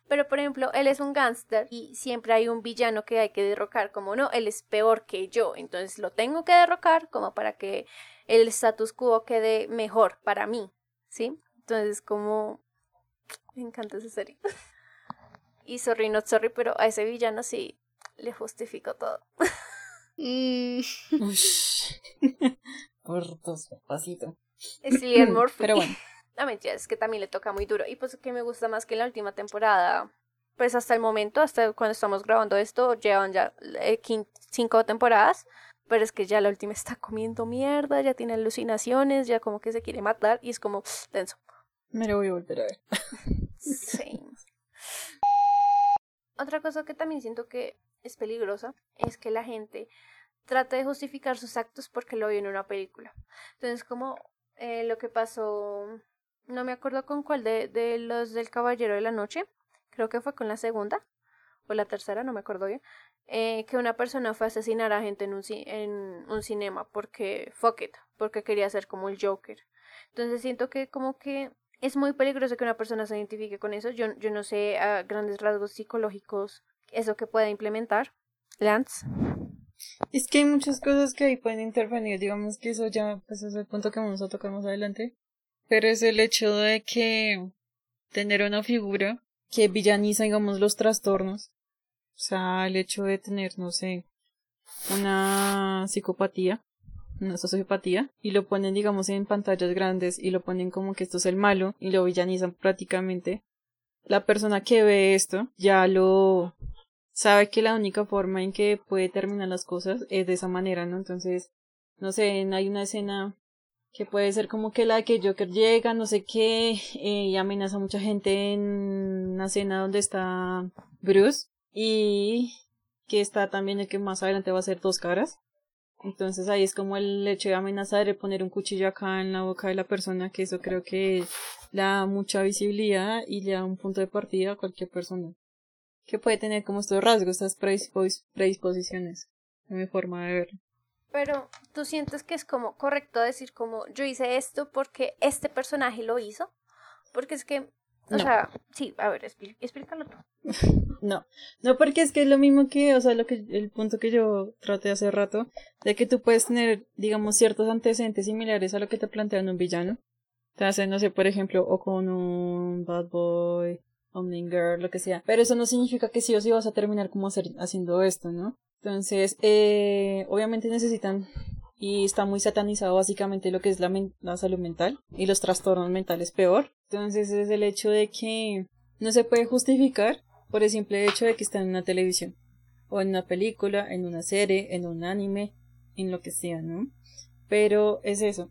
Pero, por ejemplo, él es un gángster y siempre hay un villano que hay que derrocar, como no, él es peor que yo, entonces lo tengo que derrocar como para que el status quo quede mejor para mí, ¿sí? Entonces, como... Me encanta esa serie. Y sorry, not sorry, pero a ese villano sí le justifico todo. Mm, Ush. Cortos, pasito. Es Cillian Murphy. Pero bueno. No, mentira, es que también le toca muy duro. Y pues que me gusta más que en la última temporada. Pues hasta el momento, hasta cuando estamos grabando esto, llevan ya eh, quin- cinco temporadas. Pero es que ya la última está comiendo mierda, ya tiene alucinaciones, ya como que se quiere matar y es como tenso. Me lo voy a volver a ver. Sí. Otra cosa que también siento que es peligrosa es que la gente trata de justificar sus actos porque lo vio en una película. Entonces, como eh, lo que pasó, no me acuerdo con cuál de, de los del Caballero de la Noche, creo que fue con la segunda, o la tercera, no me acuerdo bien, eh, que una persona fue a asesinar a gente en un, en un cinema porque, fuck it, porque quería ser como el Joker. Entonces siento que como que es muy peligroso que una persona se identifique con eso. Yo, yo no sé a grandes rasgos psicológicos eso que pueda implementar. Lance. Es que hay muchas cosas que ahí pueden intervenir, digamos que eso ya pues es el punto que vamos a tocar más adelante, pero es el hecho de que tener una figura que villaniza, digamos, los trastornos, o sea, el hecho de tener, no sé, una psicopatía, una sociopatía, y lo ponen, digamos, en pantallas grandes y lo ponen como que esto es el malo y lo villanizan prácticamente. La persona que ve esto ya lo sabe que la única forma en que puede terminar las cosas es de esa manera, ¿no? Entonces, no sé, hay una escena que puede ser como que la de que Joker llega, no sé qué, eh, y amenaza a mucha gente en una escena donde está Bruce, y que está también el que más adelante va a ser dos caras. Entonces ahí es como el hecho de amenazar, de poner un cuchillo acá en la boca de la persona, que eso creo que le da mucha visibilidad y le da un punto de partida a cualquier persona que puede tener como estos rasgos, estas predisposiciones, en mi forma de ver. Pero tú sientes que es como correcto decir como yo hice esto porque este personaje lo hizo, porque es que, o sea, sí, a ver, explícalo tú. no, no porque es que es lo mismo que, o sea, lo que el punto que yo traté hace rato, de que tú puedes tener, digamos, ciertos antecedentes similares a lo que te plantean un villano. Te hacen, no sé, por ejemplo, o con un bad boy, Girl, lo que sea. Pero eso no significa que sí o sí vas a terminar como hacer, haciendo esto, ¿no? Entonces, eh, obviamente necesitan y está muy satanizado básicamente lo que es la, la salud mental y los trastornos mentales peor. Entonces es el hecho de que no se puede justificar por el simple hecho de que está en una televisión o en una película, en una serie, en un anime, en lo que sea, ¿no? Pero es eso.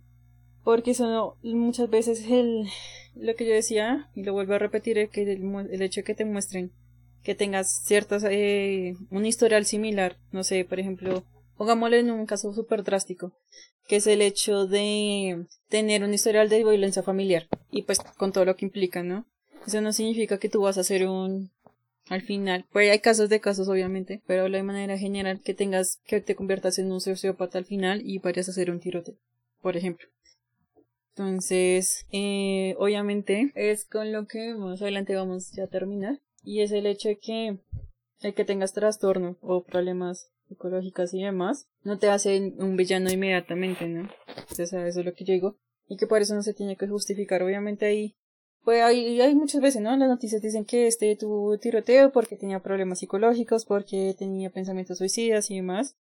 Porque eso muchas veces el, lo que yo decía, y lo vuelvo a repetir, que el, hecho de que te muestren que tengas ciertas, eh, un historial similar, no sé, por ejemplo, pongámoslo en un caso súper drástico, que es el hecho de tener un historial de violencia familiar, y pues con todo lo que implica, ¿no? Eso no significa que tú vas a hacer un, al final, pues hay casos de casos obviamente, pero hablo de manera general que tengas, que te conviertas en un sociópata al final y vayas a hacer un tirote, por ejemplo. Entonces, eh, obviamente es con lo que más adelante vamos ya a terminar. Y es el hecho de que el que tengas trastorno o problemas psicológicos y demás, no te hace un villano inmediatamente, ¿no? Eso es lo que yo digo. Y que por eso no se tiene que justificar. Obviamente ahí, pues hay, hay muchas veces, ¿no? Las noticias dicen que este tuvo tiroteo porque tenía problemas psicológicos, porque tenía pensamientos suicidas y demás.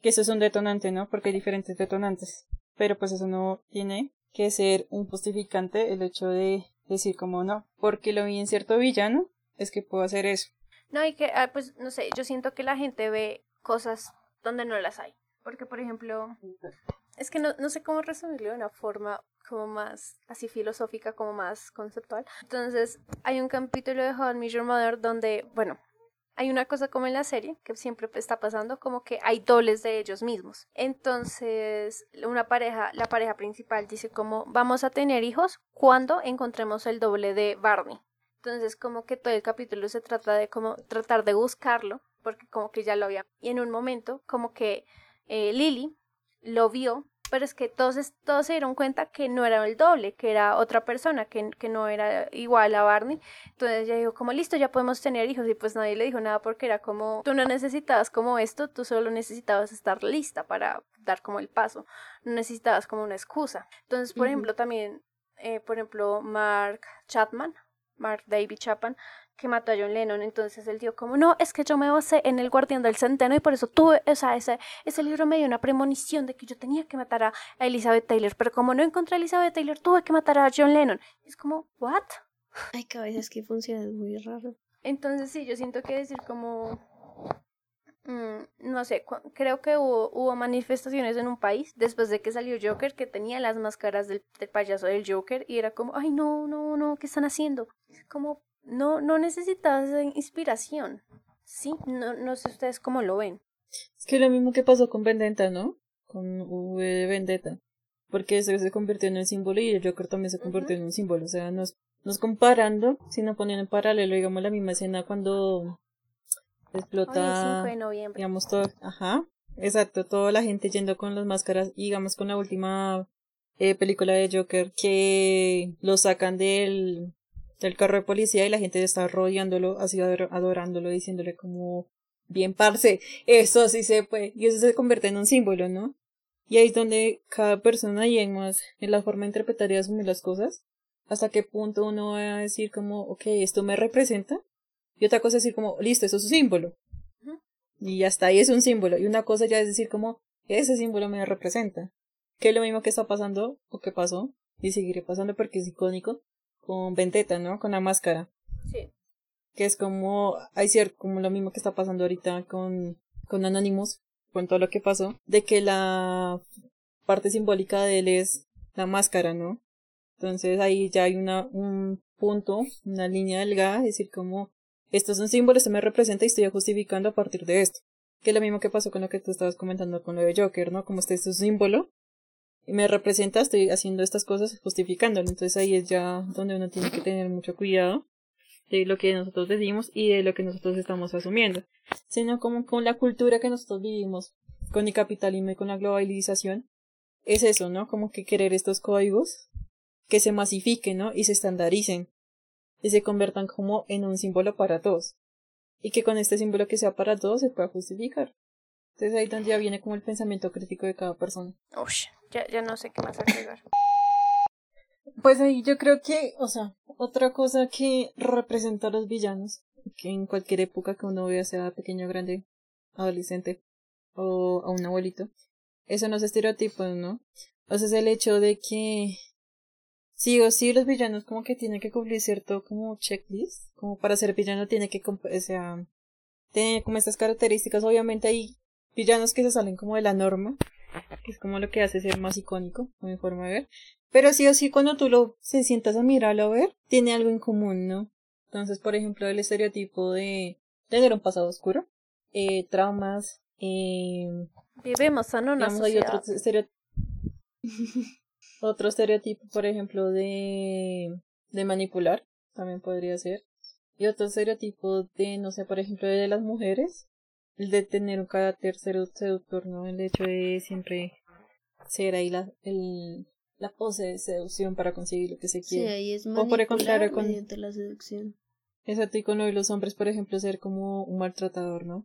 Que eso es un detonante, ¿no? Porque hay diferentes detonantes. Pero pues eso no tiene que ser un justificante el hecho de decir como no, porque lo vi en cierto villano, es que puedo hacer eso. No, y que, ah, pues, no sé, yo siento que la gente ve cosas donde no las hay. Porque, por ejemplo, es que no, no sé cómo resumirlo de una forma como más así filosófica, como más conceptual. Entonces, hay un capítulo de How I Met Your Mother donde, bueno, hay una cosa como en la serie que siempre está pasando, como que hay dobles de ellos mismos. Entonces, una pareja, la pareja principal dice como vamos a tener hijos cuando encontremos el doble de Barney. Entonces, como que todo el capítulo se trata de como tratar de buscarlo, porque como que ya lo había. Y en un momento, como que eh, Lily lo vio pero es que todos, todos se dieron cuenta que no era el doble, que era otra persona, que, que no era igual a Barney. Entonces ella dijo, como listo, ya podemos tener hijos. Y pues nadie le dijo nada porque era como, tú no necesitabas como esto, tú solo necesitabas estar lista para dar como el paso. No necesitabas como una excusa. Entonces, por ejemplo, también, eh, por ejemplo, Mark Chapman, Mark David Chapman, que mató a John Lennon. Entonces él dijo como, no, es que yo me basé en el guardián del centeno y por eso tuve, o sea, ese, ese libro me dio una premonición de que yo tenía que matar a, Elizabeth Taylor, pero como no encontré a Elizabeth Taylor, tuve que matar a John Lennon. es como, ¿what? Hay cabezas que funcionan muy raro. Entonces sí, yo siento que decir como, mm, no sé, creo que hubo, hubo manifestaciones en un país después de que salió Joker que tenía las máscaras del, del payaso del Joker y era como, ay no, no, no, ¿qué están haciendo? Como, no, no necesitas inspiración. Sí, no, no sé ustedes cómo lo ven. Es que lo mismo que pasó con Vendetta, ¿no? Con V Vendetta. Porque eso se convirtió en un símbolo y el Joker también se convirtió en un símbolo. O sea, no es, comparando, sino poniendo en paralelo, digamos, la misma escena cuando explota, Hoy es 5 de noviembre. digamos, todo, ajá, exacto, toda la gente yendo con las máscaras, y digamos, con la última eh, película de Joker, que lo sacan del, del carro de policía y la gente está rodeándolo, así ador- adorándolo, diciéndole como, bien parce, eso sí se puede, y eso se convierte en un símbolo, ¿no? Y ahí es donde cada persona y en más, en la forma de interpretar y asumir las cosas, hasta qué punto uno va a decir como, ok, esto me representa, y otra cosa es decir como, listo, eso es un símbolo. Ujú. Y hasta ahí es un símbolo. Y una cosa ya es decir como, ese símbolo me representa. Que es lo mismo que está pasando, o que pasó, y seguiré pasando porque es icónico, con Vendetta, ¿no? Con la máscara. Sí. Que es como, hay cierto, como lo mismo que está pasando ahorita con, con Anonymous, con todo lo que pasó, de que la parte simbólica de él es la máscara, ¿no? Entonces ahí ya hay una, un punto, una línea delgada, es decir, como, esto es un símbolo, esto me representa y estoy justificando a partir de esto. Que es lo mismo que pasó con lo que tú estabas comentando con lo de Joker, ¿no? Como este es un símbolo, me representa, estoy haciendo estas cosas justificándolo. Entonces ahí es ya donde uno tiene que tener mucho cuidado de lo que nosotros decimos y de lo que nosotros estamos asumiendo, sino como con la cultura que nosotros vivimos, con el capitalismo y con la globalización, es eso, ¿no? Como que querer estos códigos que se masifiquen, ¿no? Y se estandaricen y se conviertan como en un símbolo para todos. Y que con este símbolo que sea para todos se pueda justificar. Entonces ahí donde ya viene como el pensamiento crítico de cada persona. Ush, ya, ya no sé qué más agregar. Pues ahí yo creo que, o sea, otra cosa que representa a los villanos, que en cualquier época que uno vea, sea pequeño, grande, adolescente o a un abuelito, eso no es estereotipos, ¿no? O sea, es el hecho de que sí o sí los villanos como que tienen que cumplir cierto como checklist, como para ser villano tiene que, o sea, tener como estas características, obviamente hay villanos que se salen como de la norma, que es como lo que hace ser más icónico, a mi forma de ver, pero sí o sí, cuando tú lo se sientas a mirarlo a ver, tiene algo en común, ¿no? Entonces, por ejemplo, el estereotipo de tener un pasado oscuro, eh, traumas, eh, Vivimos en una digamos, hay otro estereo- otro estereotipo, por ejemplo, de, de manipular, también podría ser. Y otro estereotipo de, no sé, por ejemplo, de las mujeres, el de tener un carácter sedu- seductor, ¿no? El hecho de siempre ser ahí la, el, la pose de seducción para conseguir lo que se Sí, quiere. ahí es O por el contrario, con- la seducción. Exacto, y con lo de los hombres, por ejemplo, ser como un maltratador, ¿no?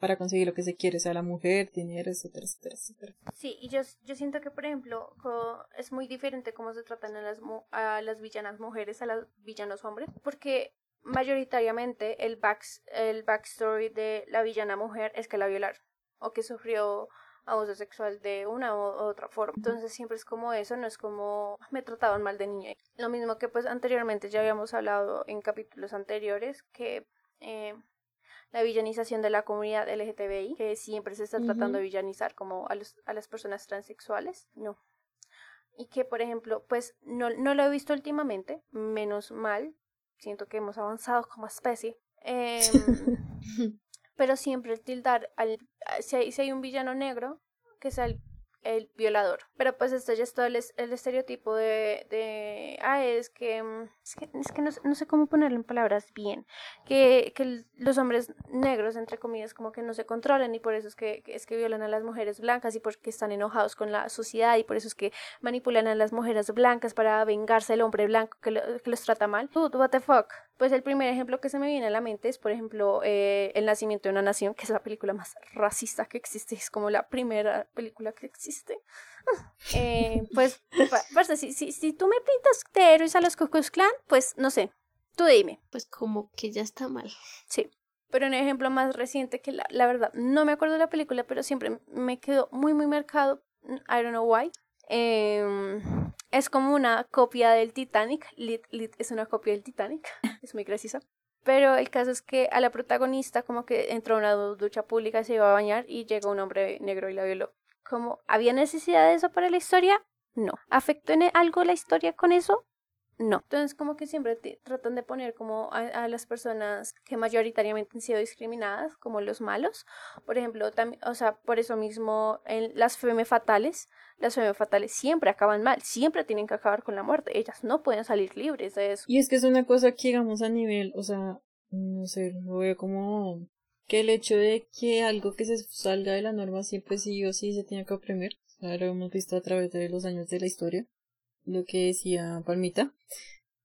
Para conseguir lo que se quiere, sea la mujer, dinero, etcétera, etcétera, etcétera. Sí, y yo, yo siento que, por ejemplo, co- es muy diferente cómo se tratan a las, a las villanas mujeres, a los villanos hombres, porque mayoritariamente el, backs, el backstory de la villana mujer es que la violaron o que sufrió abuso sexual de una u otra forma. Entonces siempre es como eso, no es como me trataban mal de niña. Lo mismo que pues anteriormente ya habíamos hablado en capítulos anteriores que eh, la villanización de la comunidad LGTBI, que siempre se está tratando de villanizar como a, los, a las personas transexuales, no. Y que, por ejemplo, pues no, no lo he visto últimamente, menos mal, siento que hemos avanzado como especie. Em, pero siempre el tildar al si hay, si hay un villano negro que sea el, el violador. Pero pues esto ya es todo el, el estereotipo de, de ah es que mm, es que, no, sé- cómo ponerlo en palabras bien que, que los hombres negros entre comillas como que no se controlan y por eso es que, que es que violan a las mujeres blancas y porque están enojados con la sociedad y por eso es que manipulan a las mujeres blancas para vengarse del hombre blanco que, lo- que los trata mal. Dude, what the fuck pues el primer ejemplo que se me viene a la mente es, por ejemplo, eh, El nacimiento de una nación, que es la película más racista que existe, es como la primera película que existe. Eh, pues, parce, si, si, si tú me pintas de héroes a los Klux Klan, pues no sé, tú dime. Pues como que ya está mal. Sí. Pero un ejemplo más reciente que la, la verdad, no me acuerdo de la película, pero siempre me quedó muy, muy marcado. I don't know why. Em, es como una copia del Titanic. Lit, Lit es una copia del Titanic. Es muy graciosa. Pero el caso es que a la protagonista como que entró a una du- ducha pública, se iba a bañar y llegó un hombre negro y la violó. Como, ¿había necesidad de eso para la historia? No. ¿Afectó en algo la historia con eso? No. Entonces, como que siempre tratan de poner como a, a las personas que mayoritariamente han sido discriminadas como los malos. Por ejemplo, también, o sea, por eso mismo en las feme fatales, las feme fatales siempre acaban mal, siempre tienen que acabar con la muerte. Ellas no pueden salir libres de eso. Y es que es una cosa que, digamos, a nivel, o sea, no sé, lo veo como que el hecho de que algo que se salga de la norma siempre sí o sí se tiene que oprimir. O sea, lo hemos visto a través de los años de la historia, lo que decía Palmita.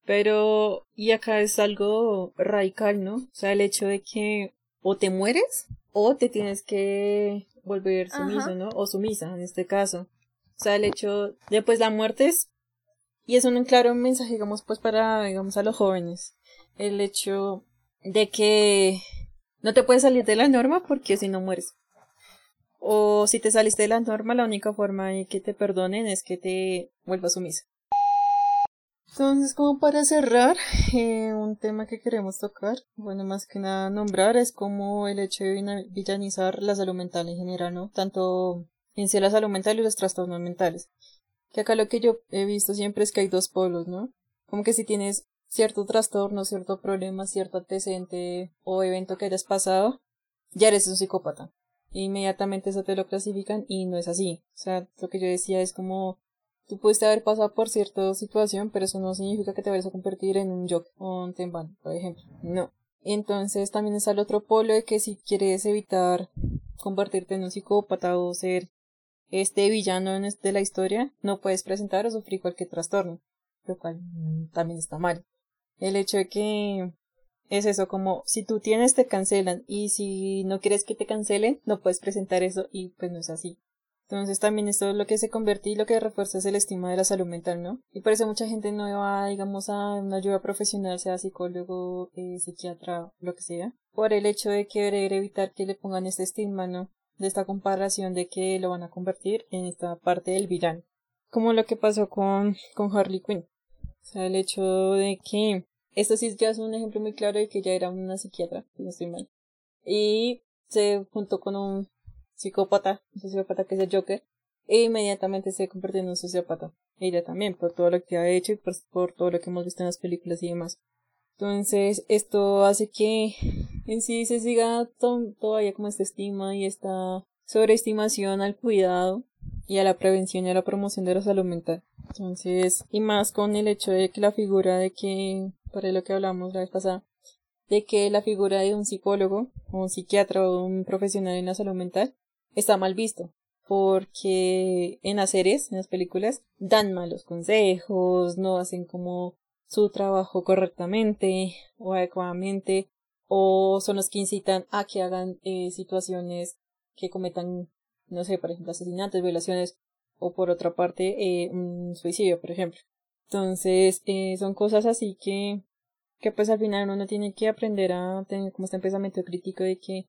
Pero, y acá es algo radical, ¿no? O sea, el hecho de que o te mueres o te tienes que volver sumiso, Ajá. ¿no? O sumisa en este caso. O sea, el hecho de pues la muerte es y es un claro mensaje, digamos, pues para, digamos, a los jóvenes. El hecho de que no te puedes salir de la norma porque si no mueres. O si te saliste de la norma, la única forma de que te perdonen es que te vuelvas sumisa. Entonces, como para cerrar, eh, un tema que queremos tocar, bueno, más que nada nombrar, es como el hecho de villanizar la salud mental en general, ¿no? Tanto en sí la salud mental y los trastornos mentales. Que acá lo que yo he visto siempre es que hay dos polos, ¿no? Como que si tienes cierto trastorno, cierto problema, cierto antecedente o evento que hayas pasado, ya eres un psicópata. Inmediatamente eso te lo clasifican y no es así. O sea, lo que yo decía es como tú pudiste haber pasado por cierta situación, pero eso no significa que te vayas a convertir en un joke o un temban, por ejemplo. No. Entonces también está el otro polo de que si quieres evitar convertirte en un psicópata o ser este villano este- de la historia, no puedes presentar o sufrir cualquier trastorno, lo cual también está mal. El hecho de que es eso, como si tú tienes te cancelan y si no quieres que te cancelen, no puedes presentar eso y pues no es así. Entonces también esto es lo que se convierte y lo que refuerza es el estima de la salud mental, ¿no? Y por eso mucha gente no va, digamos, a una ayuda profesional, sea psicólogo, eh, psiquiatra, lo que sea, por el hecho de querer evitar que le pongan este estigma, ¿no? De esta comparación de que lo van a convertir en esta parte del villano. Como lo que pasó con, con Harley Quinn. O sea, el hecho de que esto sí ya es un ejemplo muy claro de que ella era una psiquiatra, si no estoy mal. Y se juntó con un psicópata, un sociópata que es el Joker, e inmediatamente se convirtió en un sociópata. Ella también, por todo lo que ha hecho y por, por todo lo que hemos visto en las películas y demás. Entonces, esto hace que en sí se siga to- todavía como esta estima y esta sobreestimación al cuidado y a la prevención y a la promoción de la salud mental. Entonces, y más con el hecho de que la figura de que, para lo que hablamos la vez pasada, de que la figura de un psicólogo, o un psiquiatra o un profesional en la salud mental está mal visto. Porque en las series, en las películas, dan malos consejos, no hacen como su trabajo correctamente o adecuadamente, o son los que incitan a que hagan eh, situaciones que cometan, no sé, por ejemplo, asesinatos, violaciones, o por otra parte, eh, un suicidio, por ejemplo. Entonces, eh, son cosas así que, que pues al final uno tiene que aprender a tener como este pensamiento crítico de que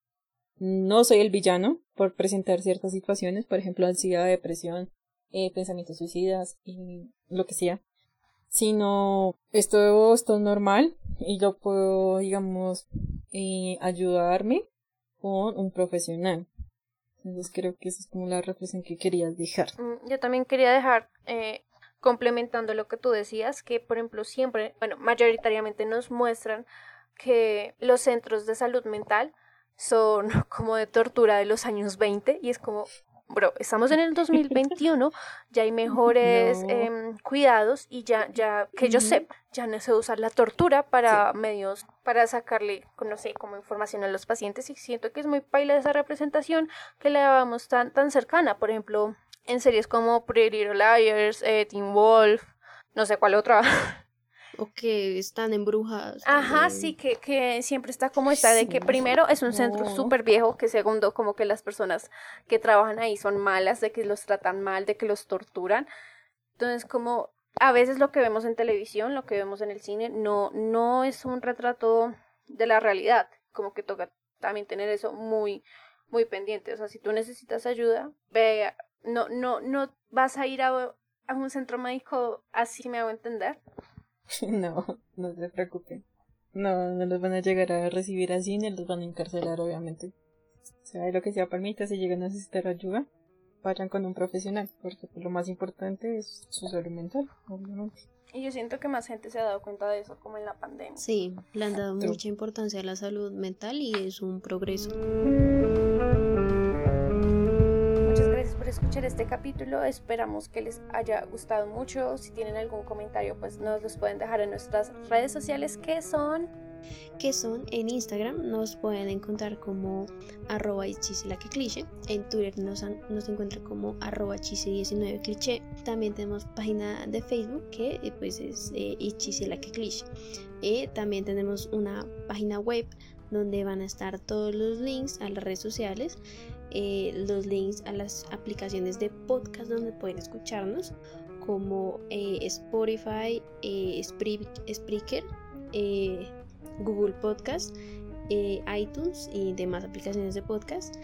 no soy el villano por presentar ciertas situaciones, por ejemplo, ansiedad, depresión, eh, pensamientos suicidas y lo que sea, sino esto, es normal y yo puedo, digamos, eh, ayudarme con un profesional. Entonces creo que esa es como la reflexión que querías dejar. Mm, Yo también quería dejar, eh, complementando lo que tú decías, que por ejemplo siempre, bueno, mayoritariamente nos muestran que los centros de salud mental son como de tortura de los años 20 y es como, bro, estamos en el 2021, ya hay mejores No. em, cuidados y ya, ya, que yo sepa, ya no se usa la tortura para medios, para sacarle, no sé, como información a los pacientes y siento que es muy paila esa representación que le dábamos tan, tan cercana, por ejemplo, en series como Pretty Little Liars, eh, Teen Wolf, no sé cuál otra. O que están embrujadas. Ajá, también. sí, que, que siempre está como esta de que primero es un centro súper viejo, que segundo como que las personas que trabajan ahí son malas, de que los tratan mal, de que los torturan. Entonces como a veces lo que vemos en televisión, lo que vemos en el cine, no, no es un retrato de la realidad, como que toca también tener eso muy, muy pendiente. O sea, si tú necesitas ayuda, ve, no, no, no vas a ir a, a un centro médico así me hago entender. No, no se preocupen. No, no los van a llegar a recibir así ni los van a encarcelar, obviamente. O sea, lo que sea permita, si llegan a necesitar ayuda, vayan con un profesional, porque lo más importante es su salud mental, obviamente. Y yo siento que más gente se ha dado cuenta de eso, como en la pandemia. Sí, le han dado True. mucha importancia a la salud mental y es un progreso. Escuchar este capítulo. Esperamos que les haya gustado mucho. Si tienen algún comentario, pues nos los pueden dejar en nuestras redes sociales que son que son en Instagram. Nos pueden encontrar como arroba cliché, en Twitter nos, nos encuentran como arroba 19 cliché, también tenemos página de Facebook que eh, pues es eh, cliché, eh, también tenemos una página web donde van a estar todos los links a las redes sociales, eh, los links a las aplicaciones de podcast donde pueden escucharnos, como eh, Spotify, eh, Spreaker, Google Podcast, iTunes y demás aplicaciones de podcast.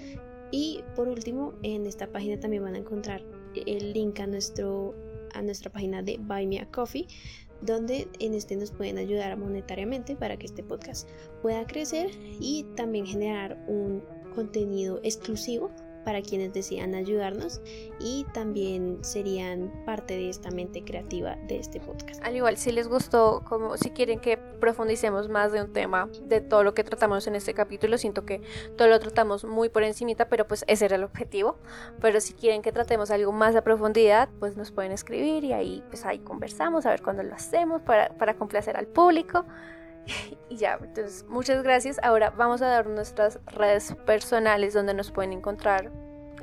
Y por último, en esta página también van a encontrar el link a, nuestro, a nuestra página de Buy Me a Coffee, donde en este nos pueden ayudar monetariamente para que este podcast pueda crecer y también generar un contenido exclusivo para quienes decidan ayudarnos y también serían parte de esta mente creativa de este podcast. Al igual, si les gustó, como si quieren que profundicemos más de un tema, de todo lo que tratamos en este capítulo, siento que todo lo tratamos muy por encimita, pero pues ese era el objetivo. Pero si quieren que tratemos algo más a profundidad, pues nos pueden escribir y ahí pues ahí conversamos, a ver cuándo lo hacemos para, para complacer al público. y ya, entonces muchas gracias. Ahora vamos a dar nuestras redes personales donde nos pueden encontrar.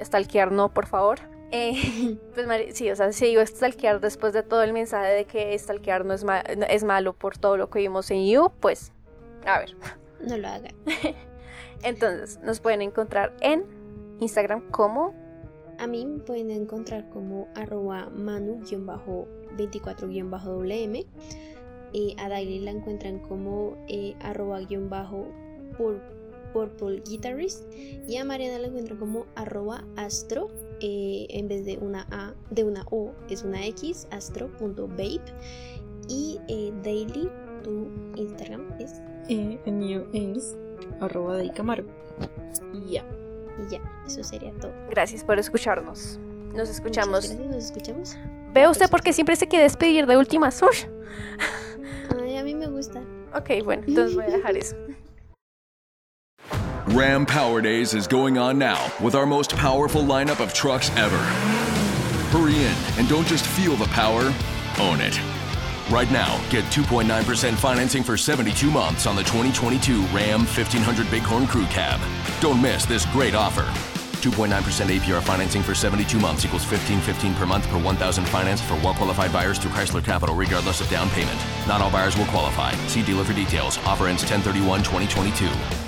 Stalkear no, por favor. Eh, pues sí, o sea, si digo stalkear después de todo el mensaje de que stalkear no es, es malo por todo lo que vimos en You, pues a ver. No lo hagan. Entonces, nos pueden encontrar en Instagram como... A mí me pueden encontrar como arroba manu-24-wm eh, a Daily la encuentran como eh, arroba guion bajo por Purple Guitarist y a Mariana la encuentran como arroba astro eh, en vez de una A de una O es una X astro.babe y Daily tu Instagram es el mío es arroba de Camargo. Y ya. Y ya eso sería todo. Gracias por escucharnos. Nos escuchamos nos escuchamos ve usted porque siempre se quiere despedir de última sur gusta. Ok, bueno, entonces voy a dejar eso. Ram Power Days is going on now with our most powerful lineup of trucks ever. Hurry in and don't just feel the power, own it. Right now, get 2.9% financing for 72 months on the 2022 Ram 1500 Bighorn Crew Cab. Don't miss this great offer. 2.9% APR financing for 72 months equals 15.15 per month per 1,000 financed for well-qualified buyers through Chrysler Capital regardless of down payment. Not all buyers will qualify. See dealer for details. Offer ends 1031 2022.